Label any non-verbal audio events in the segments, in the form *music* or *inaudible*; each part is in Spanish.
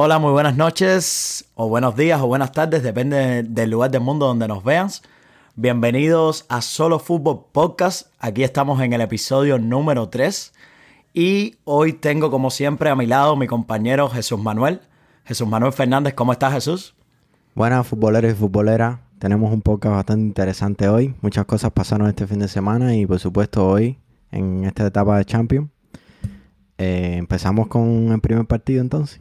Hola, muy buenas noches, o buenos días, o buenas tardes, depende del lugar del mundo donde nos veas. Bienvenidos a Solo Fútbol Podcast. Aquí estamos en el episodio número 3. Y hoy tengo, como siempre, a mi lado mi compañero Jesús Manuel. Jesús Manuel Fernández, ¿cómo estás, Jesús? Buenas, futboleros y futboleras. Tenemos un podcast bastante interesante hoy. Muchas cosas pasaron este fin de semana y, por supuesto, hoy, en esta etapa de Champions. Eh, empezamos con el primer partido entonces.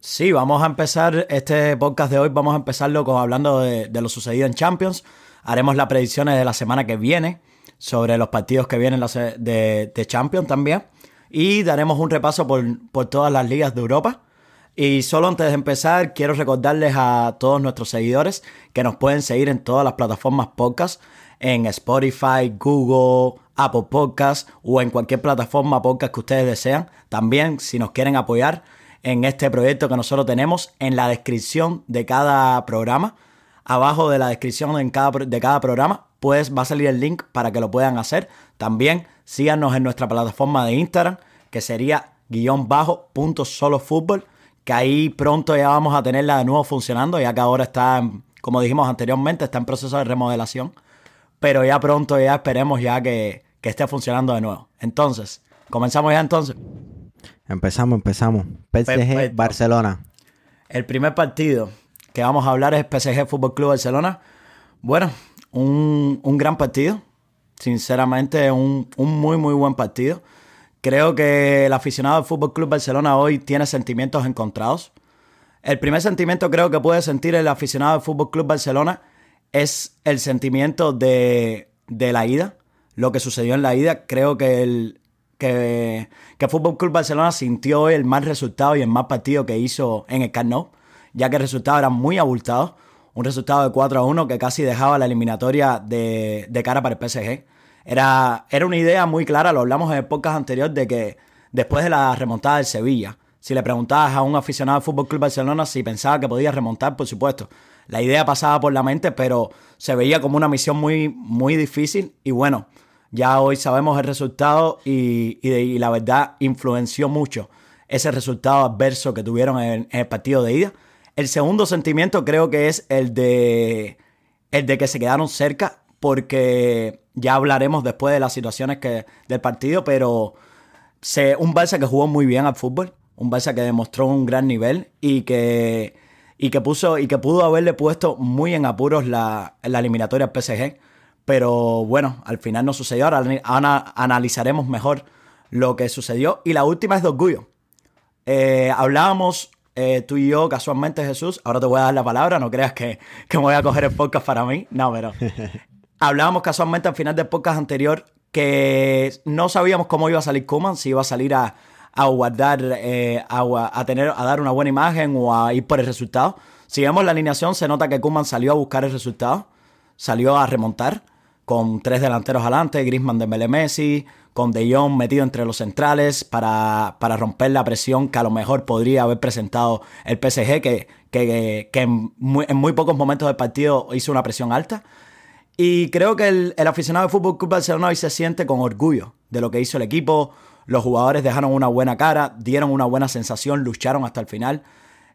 Sí, vamos a empezar este podcast de hoy, vamos a empezarlo con, hablando de, lo sucedido en Champions. Haremos las predicciones de la semana que viene sobre los partidos que vienen de, Champions también. Y daremos un repaso por, por todas las ligas de Europa. Y solo antes de empezar, quiero recordarles a todos nuestros seguidores que nos pueden seguir en todas las plataformas podcast, en Spotify, Google, Apple Podcast o en cualquier plataforma podcast que ustedes desean. También, si nos quieren apoyar en este proyecto que nosotros tenemos, en la descripción de cada programa, abajo de la descripción de cada, de cada programa, pues va a salir el link para que lo puedan hacer. También síganos en nuestra plataforma de Instagram, que sería guion bajo punto solo fútbol, que ahí pronto ya vamos a tenerla de nuevo funcionando, ya que ahora está, como dijimos anteriormente, está en proceso de remodelación. Pero ya pronto ya esperemos ya que, que esté funcionando de nuevo. Entonces, comenzamos ya entonces. Empezamos, empezamos. PSG Barcelona. El primer partido que vamos a hablar es PSG Fútbol Club Barcelona. Bueno, un, gran partido. Sinceramente, un, un, muy, muy buen partido. Creo que el aficionado del Fútbol Club Barcelona hoy tiene sentimientos encontrados. El primer sentimiento creo que puede sentir el aficionado del Fútbol Club Barcelona es el sentimiento de, de la ida lo que sucedió en la ida. Creo que el que, que Fútbol Club Barcelona sintió el mal resultado y el mal partido que hizo en el Camp Nou, ya que el resultado era muy abultado. Un resultado de 4 a 1 que casi dejaba la eliminatoria de, cara para el PSG. Era, era una idea muy clara, lo hablamos en épocas anteriores, de que después de la remontada del Sevilla, si le preguntabas a un aficionado del Fútbol Club Barcelona si pensaba que podía remontar, por supuesto, la idea pasaba por la mente, pero se veía como una misión muy, muy difícil. Y bueno, ya hoy sabemos el resultado y, la verdad influenció mucho ese resultado adverso que tuvieron en, el partido de ida. El segundo sentimiento creo que es el de, el de que se quedaron cerca, porque ya hablaremos después de las situaciones que, del partido, pero un Barça que jugó muy bien al fútbol, un Barça que demostró un gran nivel y que, y que, puso, y que pudo haberle puesto muy en apuros la, la eliminatoria al PSG pero bueno, al final no sucedió. Ahora analizaremos mejor lo que sucedió. Y la última es de orgullo. Eh, hablábamos eh, tú y yo casualmente, Jesús. Ahora te voy a dar la palabra. No creas que, me voy a coger el podcast para mí. No, pero *laughs* hablábamos casualmente al final del podcast anterior que no sabíamos cómo iba a salir Kuman, si iba a salir a, guardar, eh, a, tener, a dar una buena imagen o a ir por el resultado. Si vemos la alineación, se nota que Kuman salió a buscar el resultado, salió a remontar con tres delanteros adelante, Griezmann, de Messi, con De Jong metido entre los centrales para, romper la presión que a lo mejor podría haber presentado el PSG, que, que, en, muy, pocos momentos del partido hizo una presión alta. Y creo que el, aficionado de Fútbol Club Barcelona hoy se siente con orgullo de lo que hizo el equipo. Los jugadores dejaron una buena cara, dieron una buena sensación, lucharon hasta el final.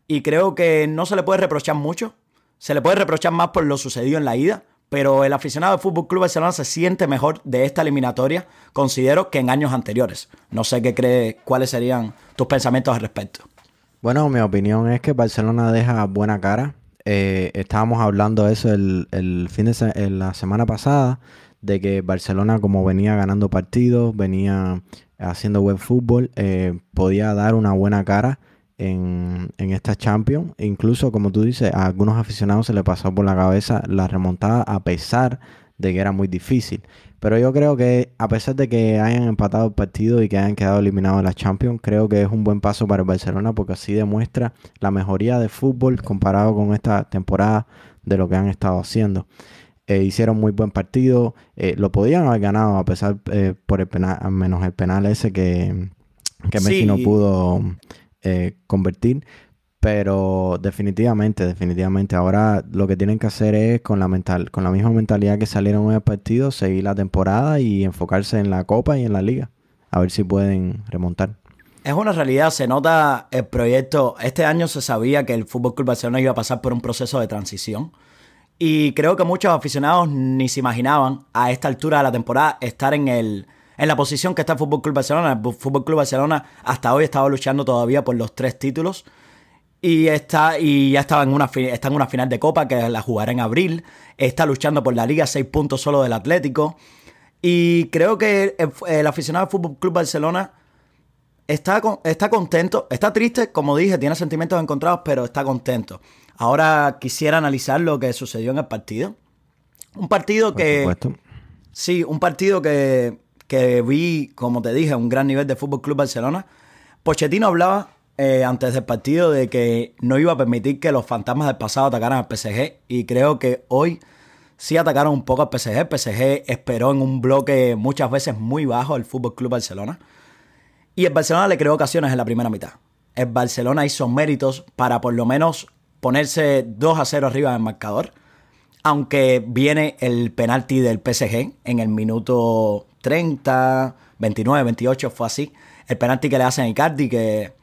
Y creo que no se le puede reprochar mucho. Se le puede reprochar más por lo sucedido en la ida, pero el aficionado del Fútbol Club Barcelona se siente mejor de esta eliminatoria, considero, que en años anteriores. No sé qué crees, cuáles serían tus pensamientos al respecto. Bueno, mi opinión es que Barcelona deja buena cara. Eh, estábamos hablando de eso el, fin de la semana pasada, de que Barcelona, como venía ganando partidos, venía haciendo buen fútbol, eh, podía dar una buena cara en, en esta Champions. incluso, como tú dices, a algunos aficionados se les pasó por la cabeza la remontada a pesar de que era muy difícil. Pero yo creo que a pesar de que hayan empatado el partido y que hayan quedado eliminados de la Champions, creo que es un buen paso para el Barcelona porque así demuestra la mejoría de fútbol comparado con esta temporada de lo que han estado haciendo. Eh, hicieron muy buen partido, eh, lo podían haber ganado a pesar eh, por el penal, menos el penal ese que, que Messi no pudo eh, convertir. Pero definitivamente, definitivamente, ahora lo que tienen que hacer es con la mental, con la misma mentalidad que salieron en el partido, seguir la temporada y enfocarse en la Copa y en la Liga. A ver si pueden remontar. Es una realidad, se nota el proyecto. Este año se sabía que el Fútbol Club Barcelona iba a pasar por un proceso de transición. Y creo que muchos aficionados ni se imaginaban a esta altura de la temporada estar en el en la posición que está el Fútbol Club Barcelona. El Fútbol Club Barcelona hasta hoy estaba luchando todavía por los tres títulos y está y ya estaba en una está en una final de Copa que la jugará en abril. Está luchando por la Liga, seis puntos solo del Atlético. Y creo que el, aficionado del Fútbol Club Barcelona está, está contento, está triste, como dije, tiene sentimientos encontrados, pero está contento. Ahora quisiera analizar lo que sucedió en el partido. Un partido que. Sí, un partido que, que vi, como te dije, un gran nivel de Fútbol Club Barcelona. Pochettino hablaba eh, antes del partido de que no iba a permitir que los fantasmas del pasado atacaran al PSG y creo que hoy sí atacaron un poco al PSG. El PSG esperó en un bloque muchas veces muy bajo el Fútbol Club Barcelona y el Barcelona le creó ocasiones en la primera mitad. El Barcelona hizo méritos para por lo menos ponerse 2 a 0 arriba del marcador. Aunque viene el penalti del PSG en el minuto 30, 29, 28, fue así. El penalti que le hacen a Icardi, que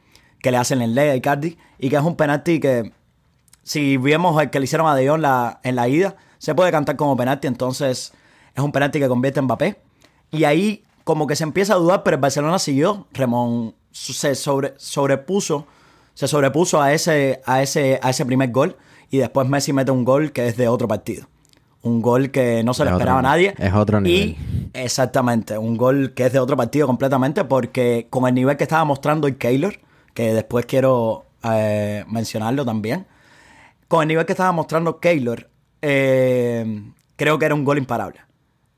que le hacen en ley a Icardi y que es un penalti que si vemos el que le hicieron a De Jong la, en la ida, se puede cantar como penalti, entonces es un penalti que convierte en Mbappé. Y ahí como que se empieza a dudar, pero el Barcelona siguió, Remón se sobre, sobrepuso, se sobrepuso a ese, a, ese, a ese primer gol y después Messi mete un gol que es de otro partido. Un gol que no se lo esperaba a nadie. Es otro nivel. Y exactamente, un gol que es de otro partido completamente porque con el nivel que estaba mostrando el Keylor, que después quiero eh, mencionarlo también. Con el nivel que estaba mostrando Keylor, eh, creo que era un gol imparable.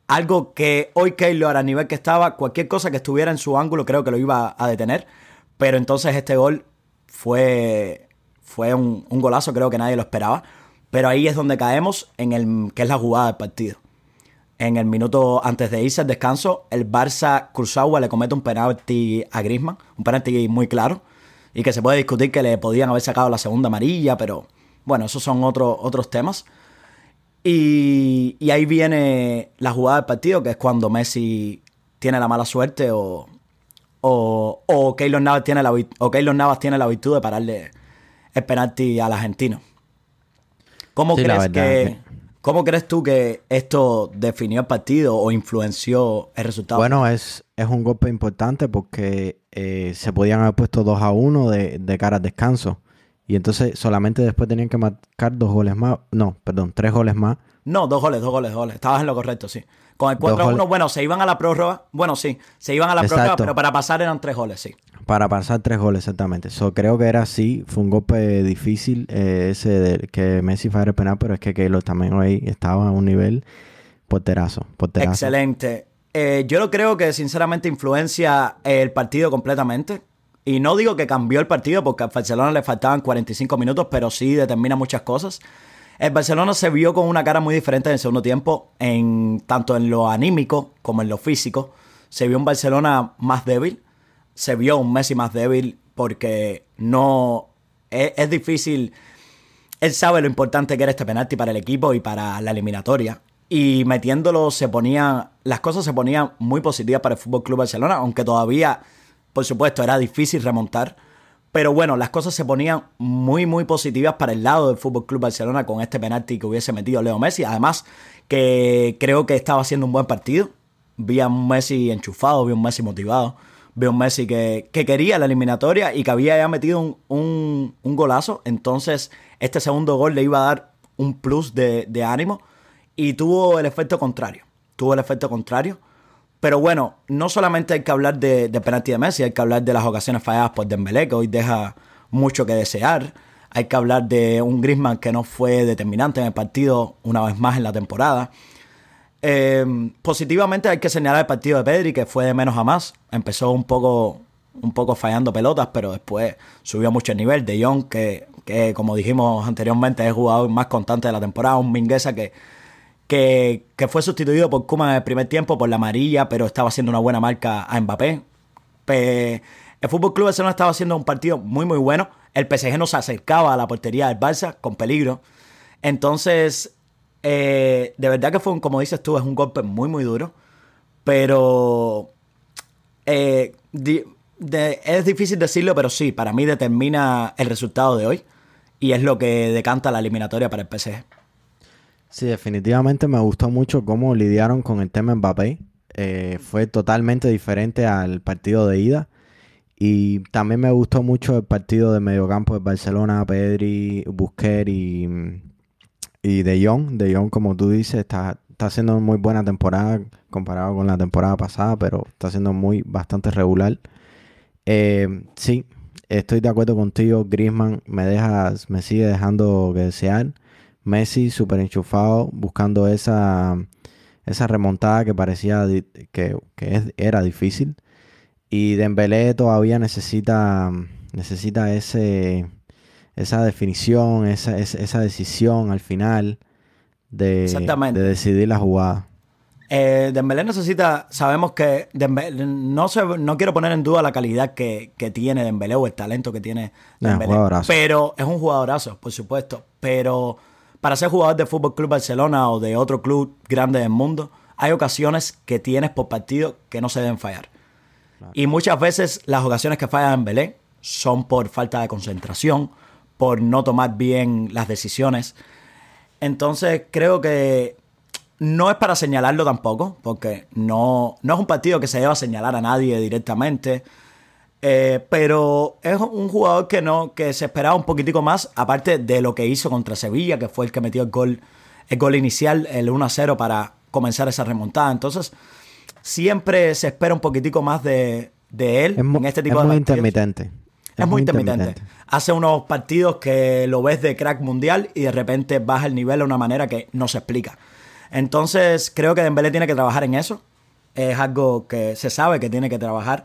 Algo que hoy Keylor, a nivel que estaba, cualquier cosa que estuviera en su ángulo, creo que lo iba a detener. Pero entonces este gol fue, fue un, golazo, creo que nadie lo esperaba. Pero ahí es donde caemos en el que es la jugada del partido. En el minuto antes de irse al descanso, el Barça Cruzagua le comete un penalti a Griezmann, un penalti muy claro y que se puede discutir que le podían haber sacado la segunda amarilla, pero bueno, esos son otros otros temas. Y, ahí viene la jugada del partido, que es cuando Messi tiene la mala suerte o, o, o, Keylor, Navas tiene la, o Navas tiene la virtud de pararle el penalti al argentino. ¿Cómo, crees que, ¿Cómo crees tú que esto definió el partido o influenció el resultado? Bueno, es, es un golpe importante porque eh, se podían haber puesto 2 a 1 de, de cara al descanso. Y entonces solamente después tenían que marcar dos goles más. No, perdón, tres goles más. No, dos goles, dos goles, dos goles. Estabas en lo correcto, sí. Con el 4 a 1, bueno, se iban a la prórroga. Bueno, sí, se iban a la prórroga, pero para pasar eran tres goles, sí. Para pasar tres goles, exactamente. So, creo que era así. Fue un golpe difícil eh, ese de que Messi fue a penal, pero es que Keylor también ahí estaba a un nivel porterazo. porterazo. Excelente. Eh, yo creo que sinceramente influencia el partido completamente. Y no digo que cambió el partido porque a Barcelona le faltaban 45 minutos, pero sí determina muchas cosas. El Barcelona se vio con una cara muy diferente en el segundo tiempo, en, tanto en lo anímico como en lo físico. Se vio un Barcelona más débil, se vio un Messi más débil porque no es, difícil. Él sabe lo importante que era este penalti para el equipo y para la eliminatoria y metiéndolo se ponía, las cosas se ponían muy positivas para el Fútbol Club Barcelona, aunque todavía, por supuesto, era difícil remontar. Pero bueno, las cosas se ponían muy, muy positivas para el lado del Fútbol Club Barcelona con este penalti que hubiese metido Leo Messi. Además, que creo que estaba haciendo un buen partido. Vi a un Messi enchufado, vi un Messi motivado, a un Messi que, quería la eliminatoria y que había ya metido un, un, golazo. Entonces, este segundo gol le iba a dar un plus de, de ánimo y tuvo el efecto contrario. Tuvo el efecto contrario. Pero bueno, no solamente hay que hablar de, de penalti de Messi, hay que hablar de las ocasiones falladas por Dembélé, que hoy deja mucho que desear. Hay que hablar de un Griezmann que no fue determinante en el partido una vez más en la temporada. Eh, positivamente hay que señalar el partido de Pedri, que fue de menos a más. Empezó un poco, un poco fallando pelotas, pero después subió mucho el nivel. De Jong, que, que como dijimos anteriormente, es el jugador más constante de la temporada. Un Mingueza que que, fue sustituido por Kuma en el primer tiempo por la amarilla, pero estaba haciendo una buena marca a Mbappé. el Fútbol Club Barcelona estaba haciendo un partido muy, muy bueno. El PSG no se acercaba a la portería del Barça con peligro. Entonces, eh, de verdad que fue, como dices tú, es un golpe muy, muy duro. Pero eh, es difícil decirlo, pero sí, para mí determina el resultado de hoy y es lo que decanta la eliminatoria para el PSG. Sí, definitivamente me gustó mucho cómo lidiaron con el tema Mbappé. Eh, fue totalmente diferente al partido de ida. Y también me gustó mucho el partido de mediocampo de Barcelona, Pedri, Busquets y, y De Jong. De Jong, como tú dices, está, está haciendo muy buena temporada comparado con la temporada pasada, pero está siendo muy bastante regular. Eh, sí, estoy de acuerdo contigo. Griezmann me deja, me sigue dejando que desear. Messi súper enchufado, buscando esa, esa remontada que parecía que, que era difícil. Y Dembélé todavía necesita, necesita ese, esa definición, esa, esa decisión al final de, de decidir la jugada. Eh, Dembélé necesita, sabemos que no, se, no quiero poner en duda la calidad que, tiene Dembélé o el talento que tiene Dembélé, pero es un jugadorazo, por supuesto, pero para ser jugador de Fútbol Club Barcelona o de otro club grande del mundo, hay ocasiones que tienes por partido que no se deben fallar. Y muchas veces las ocasiones que falla Belén son por falta de concentración, por no tomar bien las decisiones. Entonces creo que no es para señalarlo tampoco, porque no, no es un partido que se deba señalar a nadie directamente. Eh, pero es un jugador que no que se esperaba un poquitico más, aparte de lo que hizo contra Sevilla, que fue el que metió el gol, el gol inicial, el 1-0 para comenzar esa remontada. Entonces, siempre se espera un poquitico más de, él en este tipo es muy intermitente. Es, muy intermitente. Hace unos partidos que lo ves de crack mundial y de repente baja el nivel de una manera que no se explica. Entonces, creo que Dembélé tiene que trabajar en eso. Es algo que se sabe que tiene que trabajar.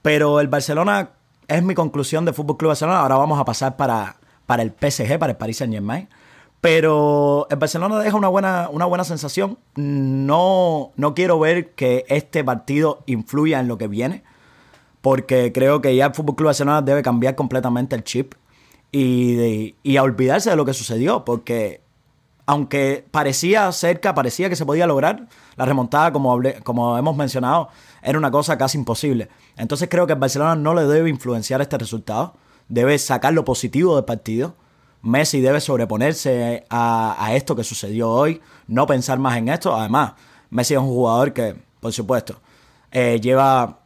Pero el Barcelona es mi conclusión de Fútbol Club Barcelona. Ahora vamos a pasar para, para el PSG, para el Paris Saint Germain. Pero el Barcelona deja una buena, una buena sensación. No, no quiero ver que este partido influya en lo que viene, porque creo que ya el Fútbol Club Barcelona debe cambiar completamente el chip y, y a olvidarse de lo que sucedió, porque aunque parecía cerca, parecía que se podía lograr, la remontada, como, como hemos mencionado, era una cosa casi imposible. Entonces creo que el Barcelona no le debe influenciar este resultado, debe sacar lo positivo del partido Messi debe sobreponerse a, esto que sucedió hoy, no pensar más en esto. Además, Messi es un jugador que, por supuesto, eh, lleva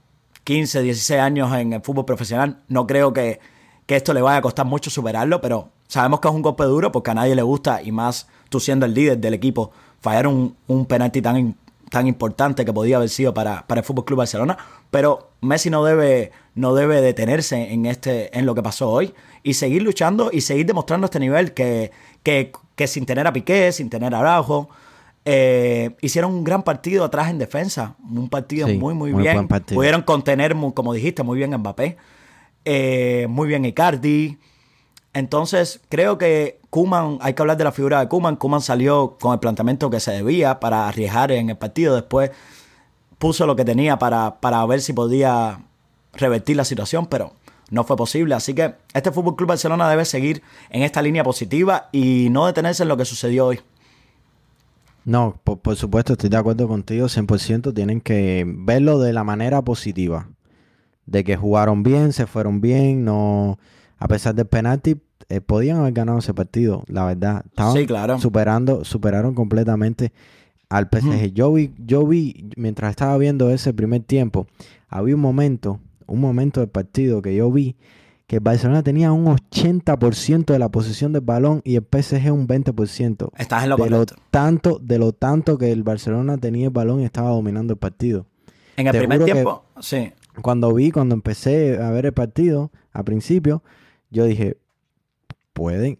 15, 16 años en el fútbol profesional. No creo que, esto le vaya a costar mucho superarlo, pero sabemos que es un golpe duro porque a nadie le gusta, y más tú siendo el líder del equipo, fallar un, un penalti tan, tan importante que podía haber sido para, para el Fútbol Club Barcelona. Pero Messi no debe, no debe detenerse en, este, en lo que pasó hoy y seguir luchando y seguir demostrando este nivel que, que, sin tener a Piqué, sin tener a Araujo, eh, hicieron un gran partido atrás en defensa. Un partido muy, muy, bien. Pudieron contener, como dijiste, muy bien a Mbappé. Eh, muy bien Icardi. Entonces, creo que Kuman, hay que hablar de la figura de Kuman. Kuman salió con el planteamiento que se debía para arriesgar en el partido. Después puso lo que tenía para, para ver si podía revertir la situación, pero no fue posible. Así que este Fútbol Club Barcelona debe seguir en esta línea positiva y no detenerse en lo que sucedió hoy. No, por, supuesto, estoy de acuerdo contigo, 100%. Tienen que verlo de la manera positiva. De que jugaron bien, se fueron bien, no. A pesar del penalti, eh, podían haber ganado ese partido, la verdad. Estaban sí, claro. superando, superaron completamente al PSG. yo, vi, yo vi, mientras estaba viendo ese primer tiempo, había un momento un momento del partido que yo vi que Barcelona tenía un 80% de la posición del balón y el PSG un 20%. Estás en lo de lo tanto De lo tanto que el Barcelona tenía el balón y estaba dominando el partido. En el primer tiempo, sí. Cuando vi, cuando empecé a ver el partido, al principio, yo dije, pueden,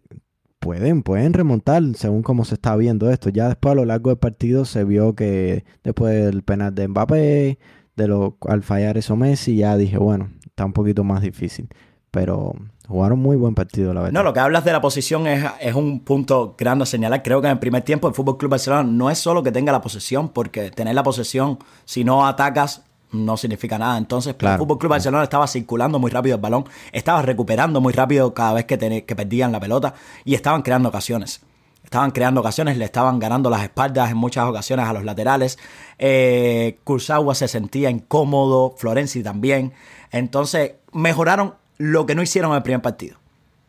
pueden, pueden remontar según cómo se está viendo esto. Ya después a lo largo del partido se vio que después del penal de Mbappé, de lo al fallar eso Messi, ya dije, bueno, está un poquito más difícil. Pero jugaron muy buen partido, la verdad. No, lo que hablas de la posición es, es un punto grande a señalar. Creo que en el primer tiempo el Fútbol Club Barcelona no es solo que tenga la posesión, porque tener la posesión, si no atacas, no significa nada. Entonces, el Fútbol Club Barcelona estaba circulando muy rápido el balón, estaba recuperando muy rápido cada vez que, que perdían la pelota y estaban creando ocasiones. estaban creando ocasiones, le estaban ganando las espaldas en muchas ocasiones a los laterales. Eh, Kurzawa se sentía incómodo, Florenzi también. Entonces mejoraron lo que no hicieron en el primer partido.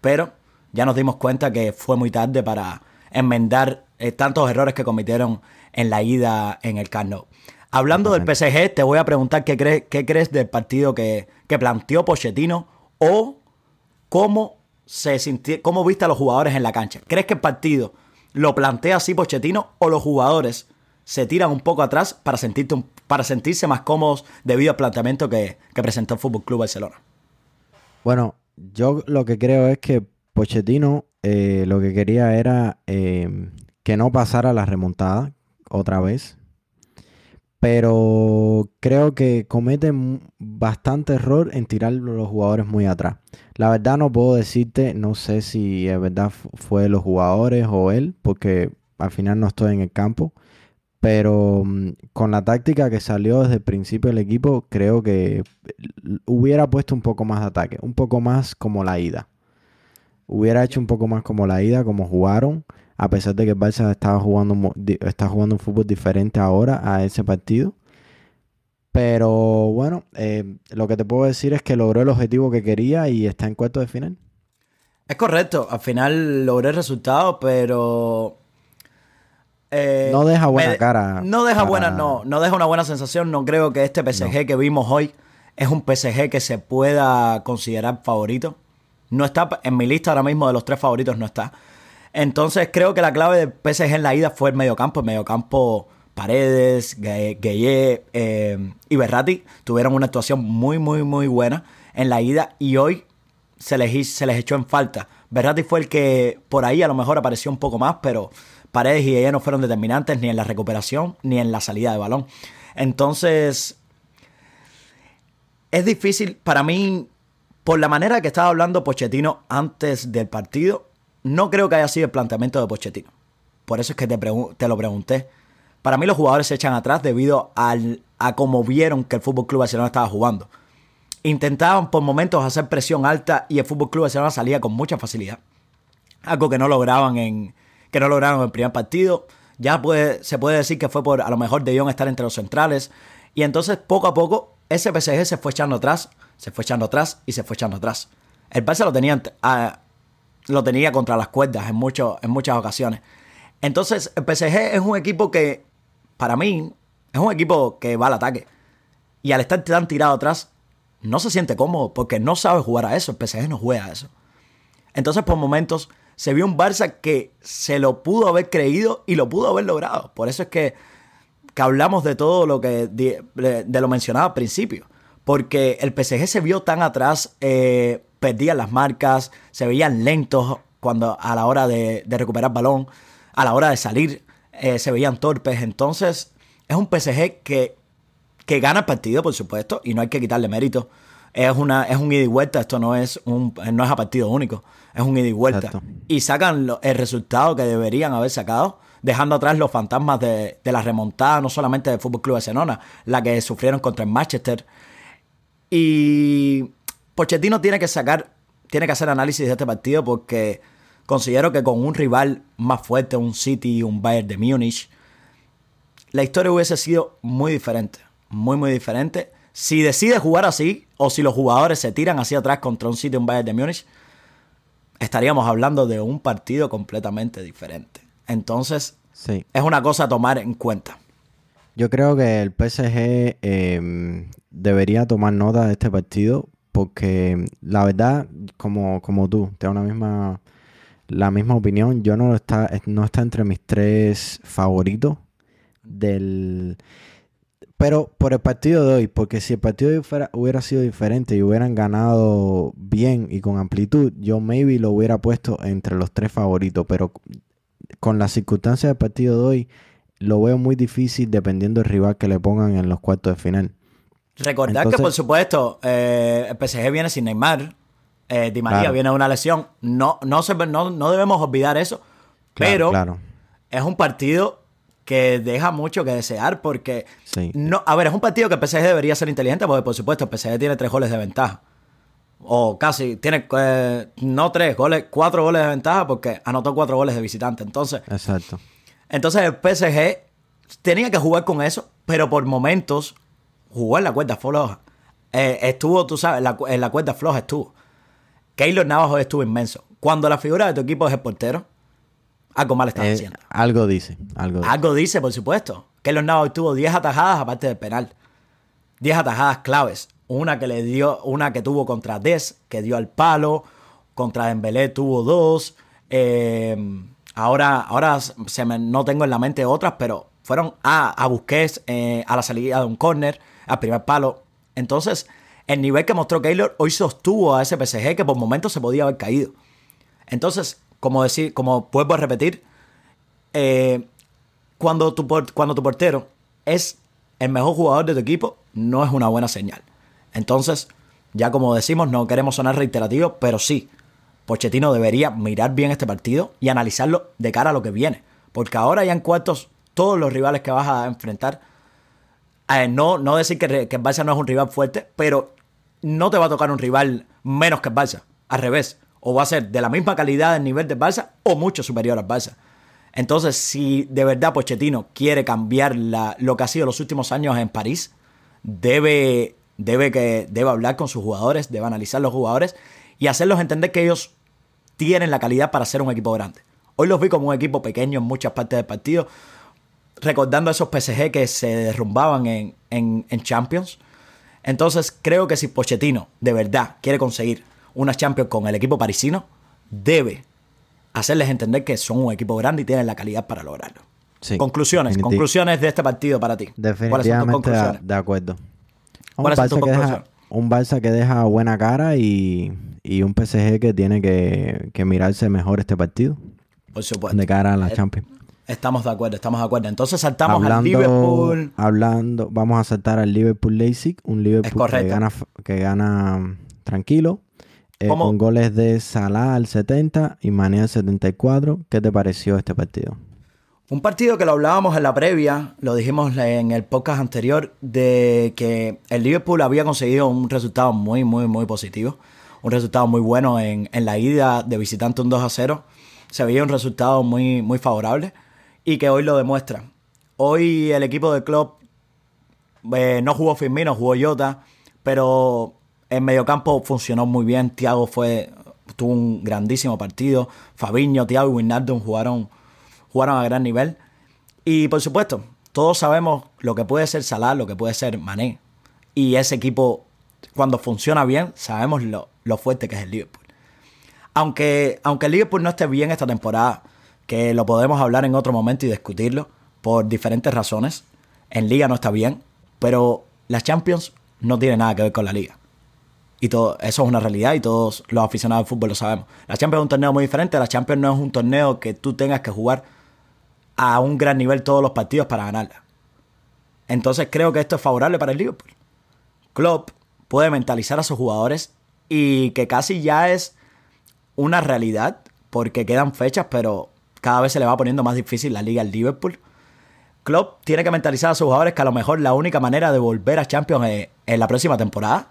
Pero ya nos dimos cuenta que fue muy tarde para enmendar eh, tantos errores que cometieron en la ida en el Camp Hablando del PSG, te voy a preguntar qué crees, qué crees del partido que, que planteó Pochettino o cómo se sintió, cómo viste a los jugadores en la cancha. ¿Crees que el partido lo plantea así Pochettino o los jugadores se tiran un poco atrás para, sentirte para sentirse más cómodos debido al planteamiento que, presentó el Fútbol Club Barcelona? Bueno, yo lo que creo es que Pochettino eh, lo que quería era eh, que no pasara la remontada otra vez. Pero creo que comete bastante error en tirar los jugadores muy atrás. La verdad no puedo decirte, no sé si es verdad fue los jugadores o él, porque al final no estoy en el campo. Pero mm, con la táctica que salió desde el principio del equipo, creo que hubiera puesto un poco más de ataque, un poco más como la ida. Hubiera hecho un poco más como la ida, como jugaron, a pesar de que el Barça estaba jugando, está jugando un fútbol diferente ahora a ese partido. Pero bueno, eh, lo que te puedo decir es que logró el objetivo que quería y está en cuarto de final. Es correcto, al final logré el resultado, pero eh, no deja buena cara. No deja buena, no, no deja una buena sensación. No creo que este PSG que vimos hoy es un PSG que se pueda considerar favorito. No está en mi lista ahora mismo de los tres favoritos, no está. Entonces creo que la clave del PSG en la ida fue el mediocampo. El mediocampo Paredes, Gueye eh, y Berrati tuvieron una actuación muy, muy, muy buena en la ida y hoy se les, se les echó en falta. Berrati fue el que por ahí a lo mejor apareció un poco más, pero Paredes y ella no fueron determinantes ni en la recuperación ni en la salida de balón. Entonces, es difícil para mí, por la manera que estaba hablando Pochettino antes del partido, no creo que haya sido el planteamiento de Pochettino. Por eso es que te, te lo pregunté. Para mí los jugadores se echan atrás debido a cómo vieron que el Fútbol Club Barcelona estaba jugando. Intentaban por momentos hacer presión alta y el Fútbol Club Barcelona salía con mucha facilidad. Algo que no lograban en, que no lograron el primer partido. Ya puede, se puede decir que fue por a lo mejor de Jong estar entre los centrales. Y entonces poco a poco ese PSG se fue echando atrás, se fue echando atrás y se fue echando atrás. El Barça lo tenía, ah, lo tenía contra las cuerdas en, mucho, en muchas ocasiones. Entonces el PSG es un equipo que, para mí, es un equipo que va al ataque. Y al estar tan tirado atrás, no se siente cómodo porque no sabe jugar a eso. El PSG no juega a eso. Entonces por momentos se vio un Barça que se lo pudo haber creído y lo pudo haber logrado. Por eso es que, que hablamos de todo lo que de, lo mencionado al principio. Porque el PSG se vio tan atrás, eh, perdían las marcas, se veían lentos cuando a la hora de, recuperar balón, a la hora de salir, eh, se veían torpes. Entonces, es un PSG que, que gana el partido, por supuesto, y no hay que quitarle mérito es, una, es un ida y vuelta, esto no es, un, no es a partido único, es un ida y vuelta. Y sacan el resultado que deberían haber sacado, dejando atrás los fantasmas de, la remontada, no solamente del Fútbol Club Barcelona, la que sufrieron contra el Manchester. Y Pochettino tiene que sacar, tiene que hacer análisis de este partido porque considero que con un rival más fuerte, un City y un Bayern de Múnich, la historia hubiese sido muy diferente, muy, muy diferente. Si decide jugar así, o si los jugadores se tiran hacia atrás contra un sitio en Bayern de Múnich, estaríamos hablando de un partido completamente diferente. Entonces, es una cosa a tomar en cuenta. Yo creo que el PSG em, debería tomar nota de este partido porque la verdad, como, como tú, tengo la misma, la misma opinión. Yo no está, no está entre mis tres favoritos del pero por el partido de hoy, porque si el partido de hoy hubiera sido diferente y hubieran ganado bien y con amplitud, yo maybe lo hubiera puesto entre los tres favoritos, pero con las circunstancias del partido de hoy, lo veo muy difícil dependiendo del rival que le pongan en los cuartos de final. Recordad que, por supuesto, eh, el PSG viene sin Neymar, eh, Di María viene de una lesión. No, no, se, no, no debemos olvidar eso, pero es un partido que deja mucho que desear porque... No, a ver, es un partido que el PSG debería ser inteligente porque, por supuesto, el PSG tiene tres goles de ventaja. O casi, tiene eh, no tres goles, cuatro goles de ventaja porque anotó cuatro goles de visitante. Entonces, Exacto. entonces el PSG tenía que jugar con eso, pero por momentos jugó en la cuerda floja. Eh, estuvo, tú sabes, la- en la cuerda floja estuvo. Keylor Navajo estuvo inmenso. Cuando la figura de tu equipo es el portero, algo mal estás Eh, haciendo. algo dice, algo dice. Algo dice, por supuesto. Keylor Navajo tuvo 10 atajadas aparte del penal. 10 atajadas claves. Una que le dio, una que tuvo contra Des, que dio al palo. Contra Dembélé tuvo dos. Eh, ahora ahora se me- no tengo en la mente otras, pero fueron a, a Busquets eh, a la salida de un córner, al primer palo. Entonces, el nivel que mostró Keylor hoy sostuvo a ese PSG que por momentos se podía haber caído. Entonces, como decir, como vuelvo a repetir, eh, cuando, tu, cuando tu portero es el mejor jugador de tu equipo, no es una buena señal. Entonces, ya como decimos, no queremos sonar reiterativos, pero sí, Pochettino debería mirar bien este partido y analizarlo de cara a lo que viene. Porque ahora ya en cuartos, todos los rivales que vas a enfrentar, eh, no, no decir que, que el Barça no es un rival fuerte, pero no te va a tocar un rival menos que el Barça. Al revés. O va a ser de la misma calidad del nivel del Barça o mucho superior al Barça. Entonces, si de verdad Pochettino quiere cambiar lo que ha sido los últimos años en París, debe, debe, que, debe hablar con sus jugadores, debe analizar los jugadores y hacerlos entender que ellos tienen la calidad para ser un equipo grande. Hoy los vi como un equipo pequeño en muchas partes del partido, recordando a esos PSG que se derrumbaban en, en- en Champions. Entonces creo que si Pochettino de verdad quiere conseguir una Champions con el equipo parisino, debe hacerles entender que son un equipo grande y tienen la calidad para lograrlo. Sí, conclusiones, conclusiones de este partido para ti. ¿Cuáles son tus Definitivamente de, conclusiones? de acuerdo. Un ¿Cuáles son Barça, que deja, un Barça que deja buena cara y, y un PSG que tiene que, que mirarse mejor este partido Por supuesto. de cara a la Eh, Champions. Estamos de acuerdo, estamos de acuerdo. Entonces saltamos al Hablando, Liverpool. hablando, vamos a saltar al Liverpool Leipzig, un Liverpool que gana, que gana tranquilo, eh, con goles de Salah al 70 y Mané al 74. ¿Qué te pareció este partido? Un partido que lo hablábamos en la previa, lo dijimos en el podcast anterior, de que el Liverpool había conseguido un resultado muy, muy, muy positivo. Un resultado muy bueno en, en la ida de visitante un 2 a 0. Se veía un resultado muy, muy favorable y que hoy lo demuestra. Hoy el equipo de club eh, no jugó Firmino, jugó Jota, pero en mediocampo funcionó muy bien. Thiago fue, tuvo un grandísimo partido. Fabiño, Thiago y Wijnaldum jugaron, jugaron a gran nivel. Y por supuesto, todos sabemos lo que puede ser Salah, lo que puede ser Mané. Y ese equipo, cuando funciona bien, sabemos lo, lo fuerte que es el Liverpool. Aunque, aunque el Liverpool no esté bien esta temporada, que lo podemos hablar en otro momento y discutirlo por diferentes razones, en Liga no está bien, pero la Champions no tiene nada que ver con la Liga. Y todo, eso es una realidad y todos los aficionados al fútbol lo sabemos. La Champions es un torneo muy diferente, la Champions no es un torneo que tú tengas que jugar a un gran nivel todos los partidos para ganarla. Entonces creo que esto es favorable para el Liverpool. Klopp puede mentalizar a sus jugadores y que casi ya es una realidad porque quedan fechas, pero cada vez se le va poniendo más difícil la liga al Liverpool. Klopp tiene que mentalizar a sus jugadores que a lo mejor la única manera de volver a Champions en, en la próxima temporada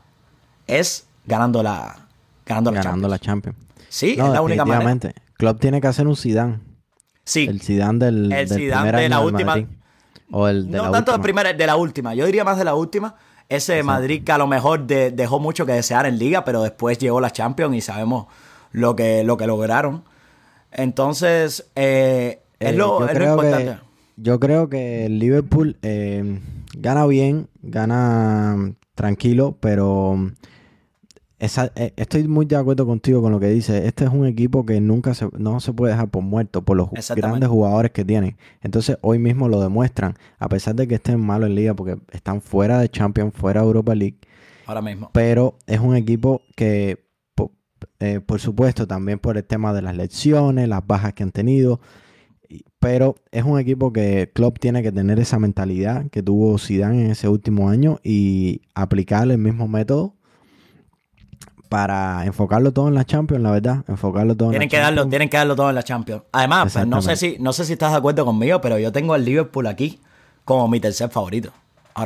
es ganando la ganando la ganando Champions. la Champions. Sí, No, es la única manera. Klopp tiene que hacer un Zidane. Sí, El Zidane del, El del Zidane primer de año la última- Madrid. O el de no la tanto de última. primera, de la última. Yo diría más de la última. Ese Madrid que a lo mejor de- dejó mucho que desear en liga, pero después llegó la Champions y sabemos lo que, lo que lograron. Entonces, eh, es, Eh, lo, yo, es lo importante. que, yo creo que el Liverpool eh, gana bien, gana tranquilo, pero esa- eh, estoy muy de acuerdo contigo con lo que dices. Este es un equipo que nunca se, no se puede dejar por muerto por los grandes jugadores que tienen. Entonces hoy mismo lo demuestran, a pesar de que estén malos en liga porque están fuera de Champions, fuera de Europa League. Ahora mismo. pero es un equipo que, po- eh, por supuesto, también por el tema de las lecciones, las bajas que han tenido, pero es un equipo que Klopp tiene que tener esa mentalidad que tuvo Zidane en ese último año y aplicar el mismo método para enfocarlo todo en la Champions, la verdad, enfocarlo todo Tienen en que, la darlo, Champions. tienen que darlo todo en la Champions. Además, pues, no sé, si, no sé si estás de acuerdo conmigo, pero yo tengo al Liverpool aquí como mi tercer favorito.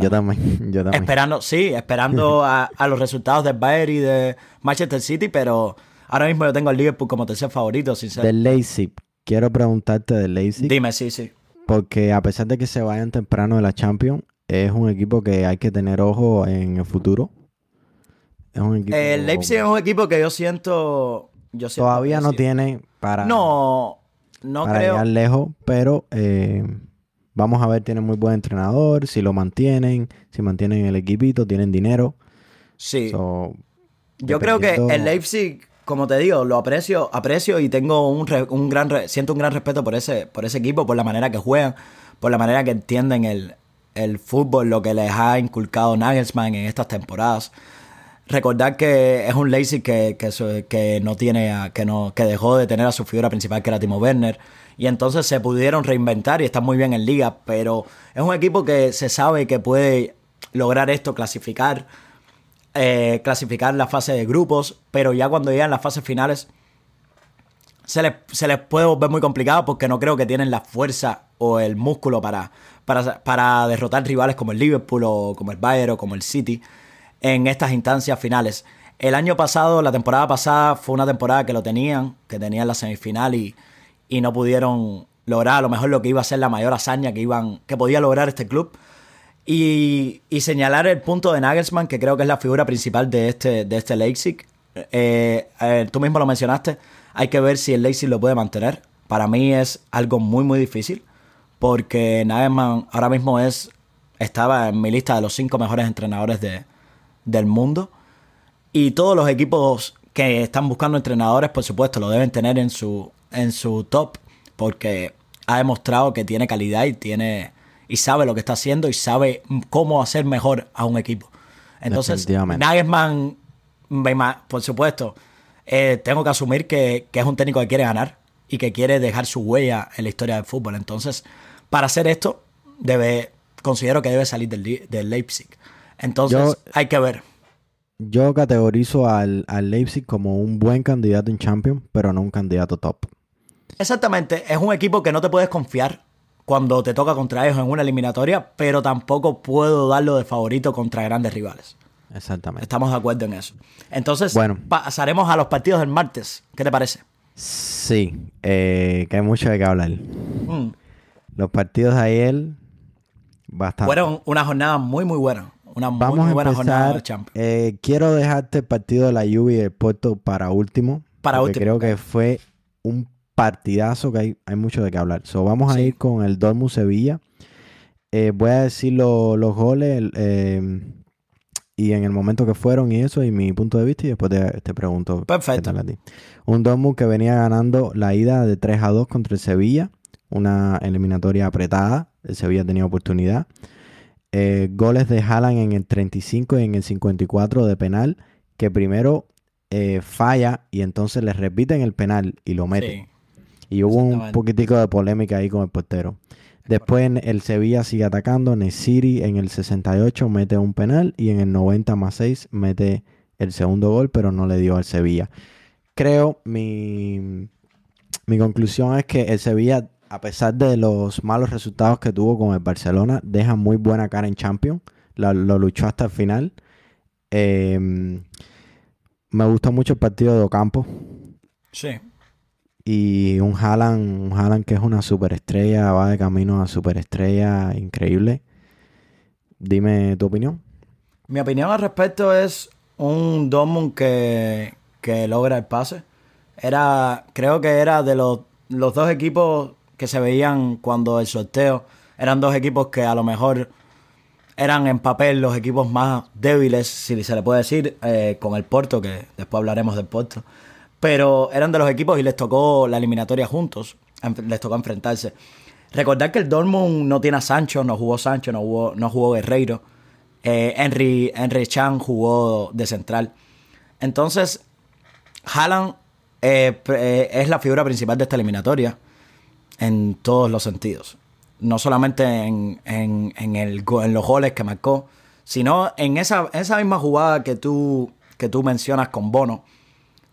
yo también, yo también. Esperando, sí, esperando *laughs* a, los resultados de Bayern y de Manchester City, pero ahora mismo yo tengo al Liverpool como tercer favorito, sinceramente. Del Leipzig, quiero preguntarte del Leipzig. Dime, sí, sí. Porque a pesar de que se vayan temprano de la Champions, es un equipo que hay que tener ojo en el futuro. Es un equipo... El Leipzig es un equipo que yo siento... Yo Todavía no tiene para... No, no para creo... llegar lejos, pero... Eh, Vamos a ver, tienen muy buen entrenador, si lo mantienen, si mantienen el equipito, tienen dinero. Sí. Yo creo que el Leipzig, como te digo, lo aprecio, aprecio y tengo un, un gran, siento un gran respeto por ese, por ese equipo, por la manera que juegan, por la manera que entienden el, fútbol, lo que les ha inculcado Nagelsmann en estas temporadas. Recordar que es un Leipzig que, que, no tiene, que no, que dejó de tener a su figura principal que era Timo Werner. Y entonces se pudieron reinventar y están muy bien en liga, pero es un equipo que se sabe que puede lograr esto, clasificar, eh, clasificar la fase de grupos, pero ya cuando llegan las fases finales se les, se les puede volver muy complicado porque no creo que tienen la fuerza o el músculo para, para, para derrotar rivales como el Liverpool o como el Bayern o como el City en estas instancias finales. El año pasado, la temporada pasada, fue una temporada que lo tenían, que tenían la semifinal y y no pudieron lograr a lo mejor lo que iba a ser la mayor hazaña que, iban, que podía lograr este club. Y, señalar el punto de Nagelsmann, que creo que es la figura principal de este, de este Leipzig. Eh, eh, tú mismo lo mencionaste, hay que ver si el Leipzig lo puede mantener. Para mí es algo muy, muy difícil, porque Nagelsmann ahora mismo es, estaba en mi lista de los cinco mejores entrenadores de, del mundo. Y todos los equipos que están buscando entrenadores, por supuesto, lo deben tener en su, en su top porque ha demostrado que tiene calidad y tiene y sabe lo que está haciendo y sabe cómo hacer mejor a un equipo. Entonces, Nagelsmann, por supuesto, eh, tengo que asumir que, es un técnico que quiere ganar y que quiere dejar su huella en la historia del fútbol. Entonces, para hacer esto, debe, considero que debe salir del, Leipzig. Entonces, hay que ver. Yo categorizo al, al Leipzig como un buen candidato en Champions, pero no un candidato top. Exactamente, es un equipo que no te puedes confiar cuando te toca contra ellos en una eliminatoria, pero tampoco puedo darlo de favorito contra grandes rivales. Exactamente. Estamos de acuerdo en eso. Entonces, bueno, pasaremos a los partidos del martes. ¿Qué te parece? Sí, eh, que hay mucho de qué hablar. Mm. Los partidos de ayer, bastante. Fueron una jornada muy, muy buena. Una muy, buena jornada de Champions. Eh, quiero dejarte el partido de la lluvia y el Puerto para último. Para último. Creo que fue un partidazo que hay, hay mucho de qué hablar. So, vamos a ir con el Dortmund Sevilla. Eh, voy a decir los goles em, y en el momento que fueron y eso, y mi punto de vista, y después te, pregunto Perfecto. Un Dortmund que venía ganando la ida de 3 a 2 contra el Sevilla, una eliminatoria apretada. El Sevilla tenía oportunidad. Eh, goles de Haaland en el 35 y en el 54 de penal, que primero eh, falla y entonces le repiten el penal y lo mete. Y hubo un poquitico de polémica ahí con el portero. Después el Sevilla sigue atacando. Nesiri en el 68 mete un penal y en el 90 más 6 mete el segundo gol, pero no le dio al Sevilla. Creo, mi, mi conclusión es que el Sevilla, a pesar de los malos resultados que tuvo con el Barcelona, deja muy buena cara en Champions. lo luchó hasta el final. Em, me gustó mucho el partido de Ocampo. Sí. Y un Haaland, un que es una superestrella, va de camino a superestrella increíble. Dime tu opinión. Mi opinión al respecto es un Dortmund que, que logra el pase. Era, creo que era de los, los dos equipos que se veían cuando el sorteo. Eran dos equipos que a lo mejor eran en papel los equipos más débiles, si se le puede decir, eh, con el Porto, que después hablaremos del Porto pero eran de los equipos y les tocó la eliminatoria juntos, les tocó enfrentarse. Recordar que el Dortmund no tiene a Sancho, no jugó Sancho, no jugó, no jugó Guerreiro. Eh, Henry, Henry Chan jugó de central. Entonces, Haaland eh, es la figura principal de esta eliminatoria en todos los sentidos. No solamente en, en, el, en los goles que marcó, sino en esa, esa misma jugada que tú, que tú mencionas con Bono